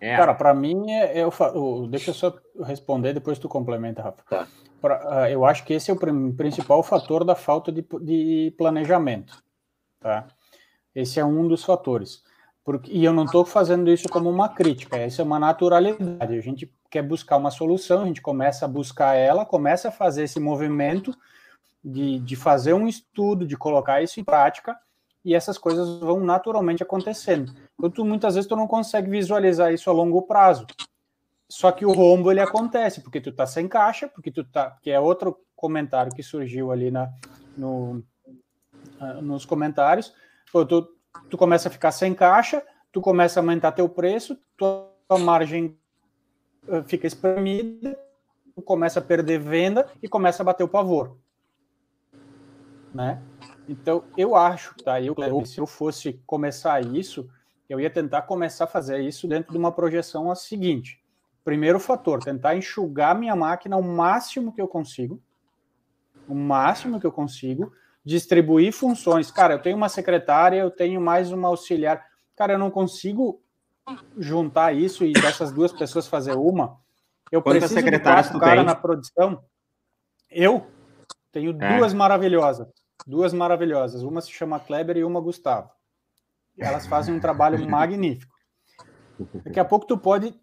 É. Cara, para mim, é eu, deixa eu só responder, depois tu complementa, Rafa. Tá. Pra, uh, eu acho que esse é o principal fator da falta de, de planejamento. Tá? Esse é um dos fatores. Porque, e eu não estou fazendo isso como uma crítica, isso é uma naturalidade. A gente quer buscar uma solução, a gente começa a buscar ela, começa a fazer esse movimento de, de fazer um estudo, de colocar isso em prática, e essas coisas vão naturalmente acontecendo. Então, tu, muitas vezes tu não consegue visualizar isso a longo prazo. Só que o rombo ele acontece, porque tu tá sem caixa, porque tu tá. Que é outro comentário que surgiu ali na, no, ah, nos comentários. Pô, tu, tu começa a ficar sem caixa, tu começa a aumentar teu preço, tua margem uh, fica espremida, começa a perder venda e começa a bater o pavor. Né? Então, eu acho, tá? Eu, se eu fosse começar isso, eu ia tentar começar a fazer isso dentro de uma projeção a seguinte. Primeiro fator, tentar enxugar minha máquina o máximo que eu consigo, o máximo que eu consigo, distribuir funções. Cara, eu tenho uma secretária, eu tenho mais uma auxiliar. Cara, eu não consigo juntar isso e dessas duas pessoas fazer uma. Eu Quantas preciso de quatro cara na produção. Eu tenho é. duas maravilhosas. Duas maravilhosas. Uma se chama Kleber e uma Gustavo. Elas fazem um trabalho magnífico. Daqui a pouco tu pode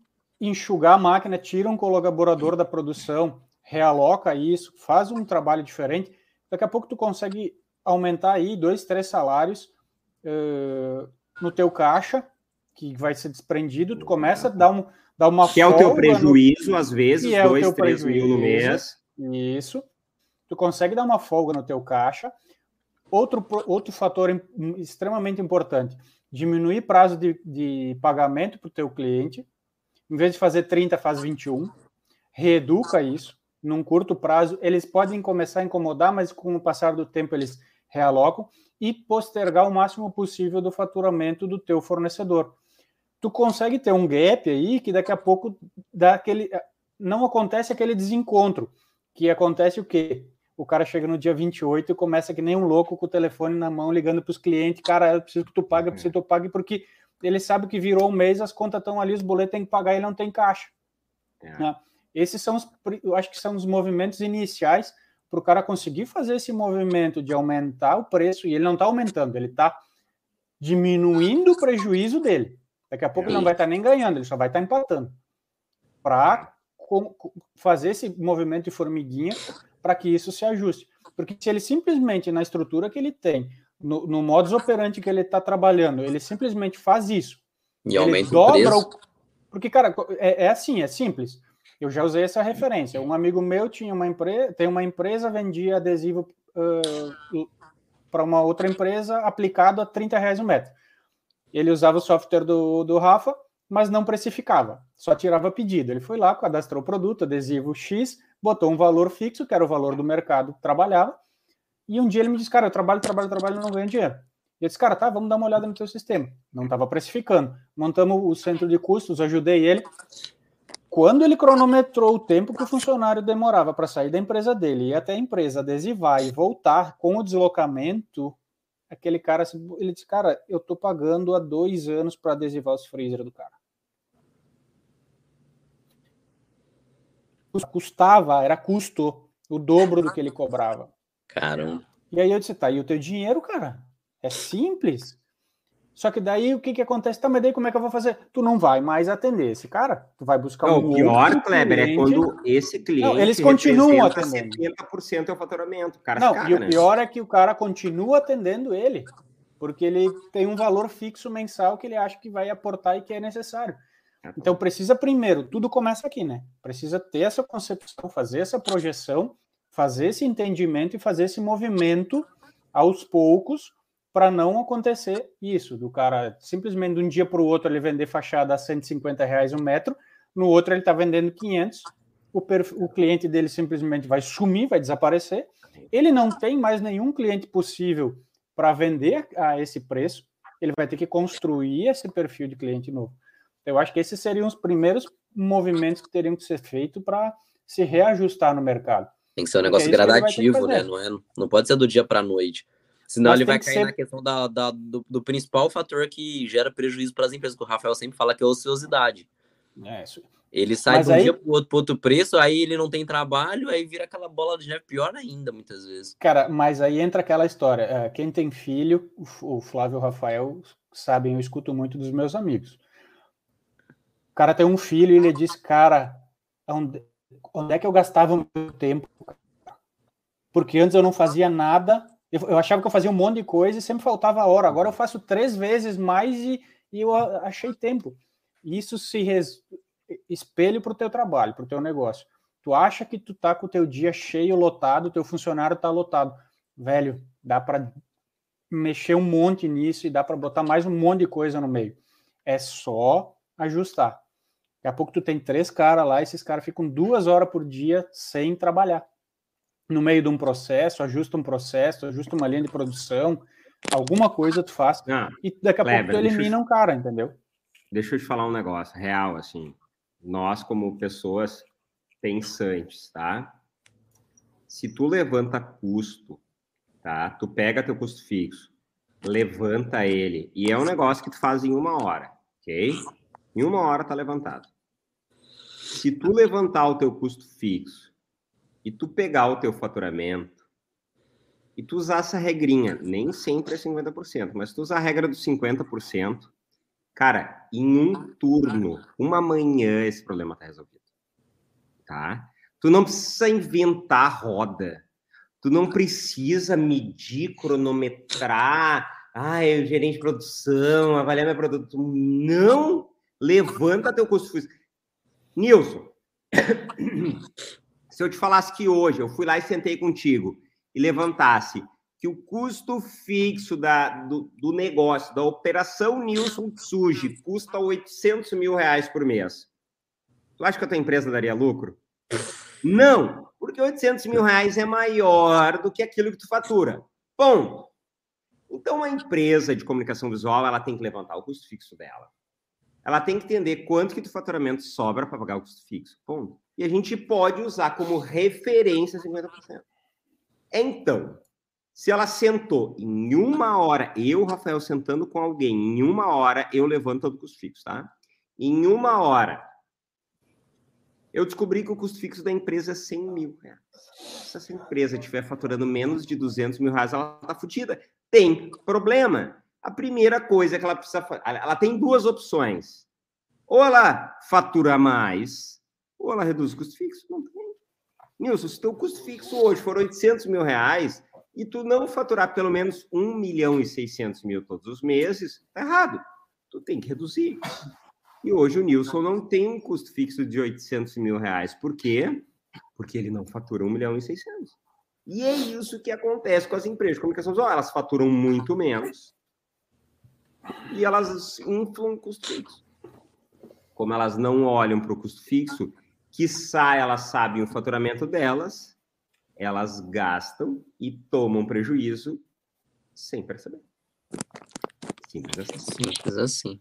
enxugar a máquina, tira um colaborador da produção, realoca isso, faz um trabalho diferente. Daqui a pouco tu consegue aumentar aí dois, três salários uh, no teu caixa, que vai ser desprendido, tu começa a dar, um, dar uma Que é o teu prejuízo, no... às vezes, é dois, três prejuízo. mil no mês. Isso. Tu consegue dar uma folga no teu caixa. Outro, outro fator extremamente importante, diminuir prazo de, de pagamento para o teu cliente. Em vez de fazer 30, faz 21. Reeduca isso. Num curto prazo, eles podem começar a incomodar, mas com o passar do tempo eles realocam e postergar o máximo possível do faturamento do teu fornecedor. Tu consegue ter um gap aí que daqui a pouco dá aquele não acontece aquele desencontro, que acontece o quê? O cara chega no dia 28 e começa que nem um louco com o telefone na mão ligando para os clientes, cara, eu preciso que tu pague, eu preciso que tu pague porque ele sabe que virou um mês, as contas estão ali, os boletos tem que pagar e ele não tem caixa. É. Né? Esses são os, eu acho que são os movimentos iniciais para o cara conseguir fazer esse movimento de aumentar o preço, e ele não está aumentando, ele está diminuindo o prejuízo dele. Daqui a pouco ele não vai estar tá nem ganhando, ele só vai estar tá empatando. Para fazer esse movimento de formiguinha para que isso se ajuste. Porque se ele simplesmente, na estrutura que ele tem, no, no modus operandi que ele está trabalhando, ele simplesmente faz isso. E aumenta o preço. O... Porque, cara, é, é, assim, é simples. Eu já usei essa referência. Um amigo meu tinha uma empresa, tem uma empresa, vendia adesivo uh, para uma outra empresa aplicado a 30 reais o um metro. Ele usava o software do, do Rafa, mas não precificava, só tirava pedido. Ele foi lá, cadastrou o produto, adesivo X, botou um valor fixo, que era o valor do mercado que trabalhava, e um dia ele me disse, cara, eu trabalho, trabalho, trabalho não ganho dinheiro. E eu disse, cara, tá, vamos dar uma olhada no teu sistema. Não estava precificando. Montamos o centro de custos, ajudei ele. Quando ele cronometrou o tempo que o funcionário demorava para sair da empresa dele e até a empresa adesivar e voltar com o deslocamento, aquele cara, ele disse, cara, eu tô pagando há dois anos para adesivar os freezer do cara. Custava, era custo, o dobro do que ele cobrava. Caramba. E aí eu disse, tá, e o teu dinheiro, cara? É simples. Só que daí o que que acontece? Tá, mas daí como é que eu vou fazer? Tu não vai mais atender esse cara, tu vai buscar não, um O pior, Kleber, cliente. é quando esse cliente não, eles continuam atendendo. 70% é o faturamento. O cara não, e o né? pior é que o cara continua atendendo ele, porque ele tem um valor fixo mensal que ele acha que vai aportar e que é necessário. É, então precisa primeiro, tudo começa aqui, né? Precisa ter essa concepção, fazer essa projeção fazer esse entendimento e fazer esse movimento aos poucos para não acontecer isso, do cara simplesmente de um dia para o outro ele vender fachada a 150 reais um metro, no outro ele está vendendo 500, o, o cliente dele simplesmente vai sumir, vai desaparecer, ele não tem mais nenhum cliente possível para vender a esse preço, ele vai ter que construir esse perfil de cliente novo. Eu acho que esses seriam os primeiros movimentos que teriam que ser feitos para se reajustar no mercado. Tem que ser um negócio é gradativo, né? Não, é, não pode ser do dia para a noite. Senão Mas ele vai cair ser... na questão da, da do, do, principal fator que gera prejuízo para as empresas, que o Rafael sempre fala que é a ociosidade. É, isso. Ele sai Mas de um aí... dia para outro, outro preço, aí ele não tem trabalho, aí vira aquela bola de neve pior ainda, muitas vezes. Cara, mas aí entra aquela história. É, quem tem filho, o Flávio e o Rafael sabem, eu escuto muito dos meus amigos. Cara tem um filho e ele diz, cara, onde, onde é que eu gastava o meu tempo? Porque antes eu não fazia nada, eu, eu, achava que eu fazia um monte de coisa e sempre faltava hora. Agora eu faço três vezes mais e, e eu achei tempo. Isso se res, espelho para o teu trabalho, para o teu negócio. Tu acha que tu tá com o teu dia cheio, lotado, teu funcionário tá lotado. Velho, dá para mexer um monte nisso e dá para botar mais um monte de coisa no meio. É só ajustar. Daqui a pouco tu tem três caras lá, esses caras ficam duas horas por dia sem trabalhar. No meio de um processo, ajusta um processo, ajusta uma linha de produção, alguma coisa tu faz. Ah, e daqui a Kleber, pouco tu elimina eu... um cara, entendeu? Deixa eu te falar um negócio real, assim. Nós, como pessoas pensantes, tá? Se tu levanta custo, tá? Tu pega teu custo fixo, levanta ele, e é um negócio que tu faz em uma hora, ok? Em uma hora tá levantado. Se tu levantar o teu custo fixo e tu pegar o teu faturamento e tu usar essa regrinha, nem sempre é 50%, mas tu usar a regra dos 50%, cara, em um turno, uma manhã, esse problema tá resolvido. Tá? Tu não precisa inventar roda. Tu não precisa medir, cronometrar. Ah, eu gerente de produção, avaliar meu produto. Não Levanta teu custo fixo. Nilson, se eu te falasse que hoje eu fui lá e sentei contigo e levantasse que o custo fixo da, do, do negócio, da operação Nilson Tsuji, custa 800 mil reais por mês. Tu acha que a tua empresa daria lucro? Não, porque 800 mil reais é maior do que aquilo que tu fatura. Bom, então uma empresa de comunicação visual ela tem que levantar o custo fixo dela ela tem que entender quanto que do faturamento sobra para pagar o custo fixo. Ponto. E a gente pode usar como referência 50%. Então, se ela sentou em uma hora, eu, Rafael, sentando com alguém, em uma hora eu levanto todo o custo fixo, tá? Em uma hora, eu descobri que o custo fixo da empresa é 100 mil reais. Se essa empresa estiver faturando menos de 200 mil reais, ela está fodida. Tem problema. A primeira coisa que ela precisa fazer, ela tem duas opções. Ou ela fatura mais, ou ela reduz o custo fixo. Não tem. Nilson, se teu custo fixo hoje for 800 mil reais e tu não faturar pelo menos 1 milhão e 600 mil todos os meses, tá errado. Tu tem que reduzir. E hoje o Nilson não tem um custo fixo de 800 mil reais. Por quê? Porque ele não fatura 1 milhão e 600. E é isso que acontece com as empresas de comunicação visual. Elas faturam muito menos e elas inflam o custo fixo. Como elas não olham para o custo fixo, quiçá elas sabem o faturamento delas, elas gastam e tomam prejuízo sem perceber. Simples assim. Simples assim.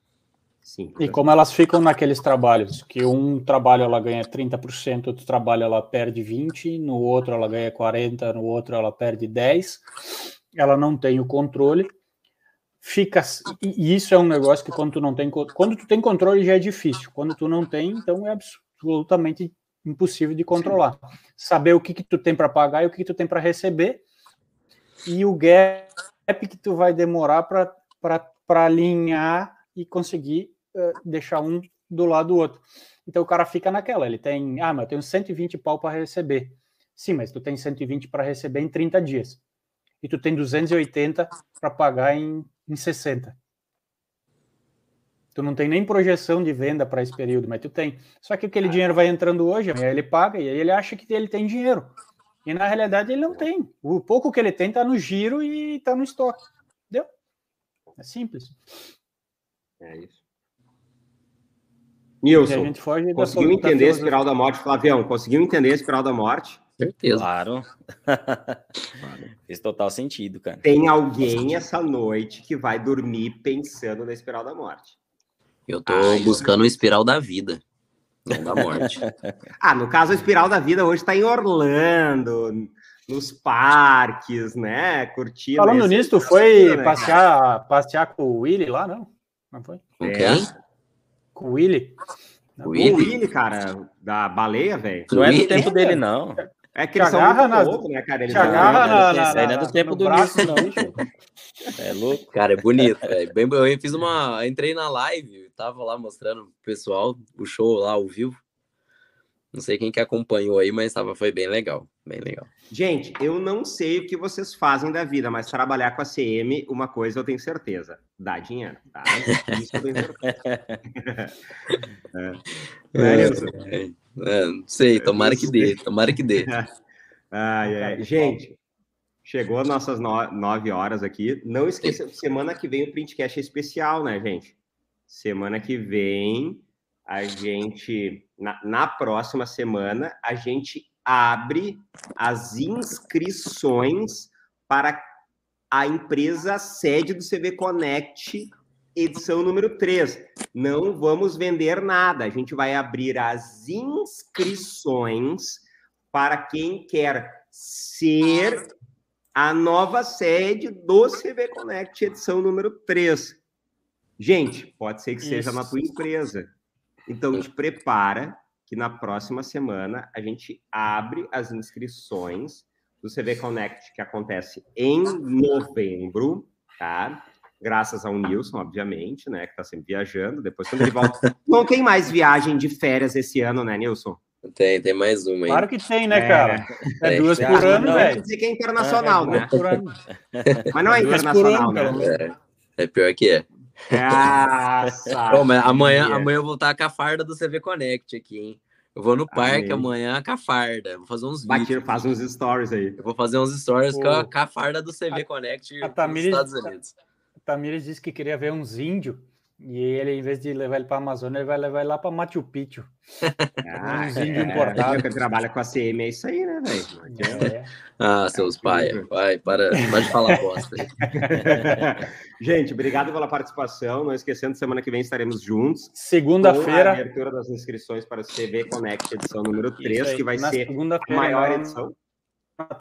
Simples e assim. como elas ficam naqueles trabalhos, que um trabalho ela ganha 30%, outro trabalho ela perde 20%, no outro ela ganha 40%, no outro ela perde 10%, ela não tem o controle, fica e isso é um negócio que quando tu não tem quando tu tem controle já é difícil. Quando tu não tem então é absolutamente impossível de controlar. Sim. saber o que que tu tem para pagar e o que, que tu tem para receber e o gap que tu vai demorar para para alinhar e conseguir uh, deixar um do lado do outro. Então o cara fica naquela ele tem ah mas eu tenho 120 pau para receber. Sim, mas tu tem 120 para receber em 30 dias. E tu tem 280 para pagar em em 60. Tu não tem nem projeção de venda para esse período, mas tu tem. Só que aquele dinheiro vai entrando hoje, aí ele paga e aí ele acha que ele tem dinheiro. E na realidade ele não tem. O pouco que ele tem está no giro e está no estoque. Entendeu? É simples. É isso. Nilson, conseguiu entender a espiral da morte? Flavião, conseguiu entender a espiral da morte? Certeza. Claro. Fez total sentido, cara. Tem alguém essa noite que vai dormir pensando na espiral da morte. Eu tô Ai, buscando a espiral da vida, não da morte. ah, no caso, a espiral da vida hoje tá em Orlando, nos parques, né? Curtindo. Falando nisso, tu foi né, passear, passear com o Willy lá, não? Não foi? Com é. quem? Com o Willy. O Willy? o Willy, cara, da baleia, velho. Não é do tempo dele, não. É que eles são muito na, loucos, né, cara? Eles te agarra na, na, na, é do tempo do braço, não. é louco. Cara, é bonito. É. Bem, eu fiz uma. Entrei na live, tava lá mostrando pro pessoal o show lá ao vivo. Não sei quem que acompanhou aí, mas tava, foi bem legal. Bem legal. Gente, eu não sei o que vocês fazem da vida, mas trabalhar com a CM, uma coisa eu tenho certeza: dá dinheiro, tá? Isso eu tenho certeza. é. É, é. É, não sei, tomara que dê, tomara que dê. ai, ai. Gente, chegou as nossas no nove horas aqui. Não esqueça, semana que vem o Printcast é especial, né, gente? Semana que vem a gente, na, na próxima semana, a gente abre as inscrições para a empresa sede do CV Connect, edição número 3. Não vamos vender nada, a gente vai abrir as inscrições para quem quer ser a nova sede do CV Connect, edição número 3. Gente, pode ser que Isso. seja na tua empresa. Então, te prepara que na próxima semana a gente abre as inscrições do CV Connect, que acontece em novembro, tá? Graças ao Nilson, obviamente, né? Que tá sempre viajando. Depois, quando ele volta. Não tem mais viagem de férias esse ano, né, Nilson? Tem, tem mais uma aí. Claro que tem, né, cara? É, é duas por ano, velho. Quer dizer que é internacional, é, é né? Mas não é internacional, ano, né? É, é pior que é. Nossa, mas amanhã, amanhã eu vou estar com a farda do CV Connect aqui, hein? Eu vou no parque Amém. amanhã com a farda. Vou fazer uns vídeos. Faz uns stories aí. Eu vou fazer uns stories com a, com a, farda do CV a, Connect a Tamires, Estados Unidos. A Tamires disse que queria ver uns índios. E ele, em vez de levar ele para a Amazônia, ele vai levar ele lá para Machu Picchu. Ah, um índio é, importado. que trabalha com a CM, é isso aí, né, velho? É. Ah, seus é pais. Vai, para, pode falar bosta. Gente, obrigado pela participação. Não esquecendo, semana que vem estaremos juntos. Segunda-feira. abertura das inscrições para o CV Connect, edição número 3, que vai ser a maior edição. Na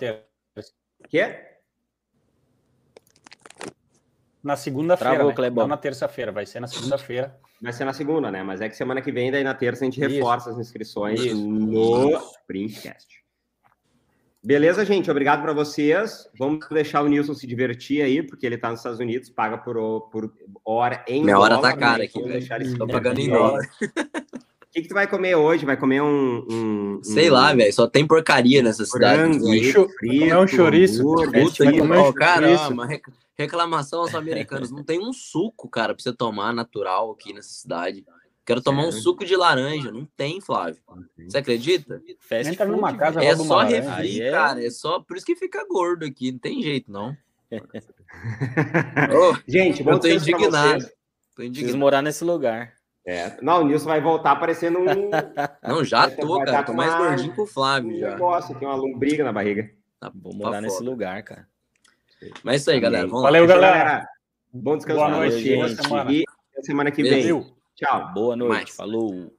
Quê? Na segunda-feira, né? não na terça-feira, vai ser na segunda-feira. Vai ser na segunda, né? Mas é que semana que vem, daí na terça, a gente Isso. reforça as inscrições Isso. no Printcast. Beleza, gente? Obrigado para vocês. Vamos deixar o Nilson se divertir aí, porque ele está nos Estados Unidos, paga por, por hora em Minha dólar, hora tá cara aqui, Estou pagando em dólar. O que, que tu vai comer hoje? Vai comer um. um Sei um... lá, velho. Só tem porcaria nessa cidade. Frango, frito, é um chouriço. Oh, caramba, reclamação aos americanos. Não tem um suco, cara, pra você tomar natural aqui nessa cidade. Quero tomar um suco de laranja. Não tem, Flávio. Você acredita? Fast Entra food, numa casa, é só refri, é... cara. É só por isso que fica gordo aqui. Não tem jeito, não. oh, Gente, eu tô indignado. tô indignado. Preciso morar nesse lugar. É. Não, o Nilson vai voltar parecendo um. Não, já tô, cara. Tô mais gordinho que o Flávio. Um já. negócio, tem uma lombriga na barriga. Tá, Vou morar nesse lugar, cara. Mas é isso aí, galera. Vamos Valeu, lá. galera. Bom descanso. Boa noite. Boa semana. E semana que vem. Tchau. Boa noite. Mais. Falou.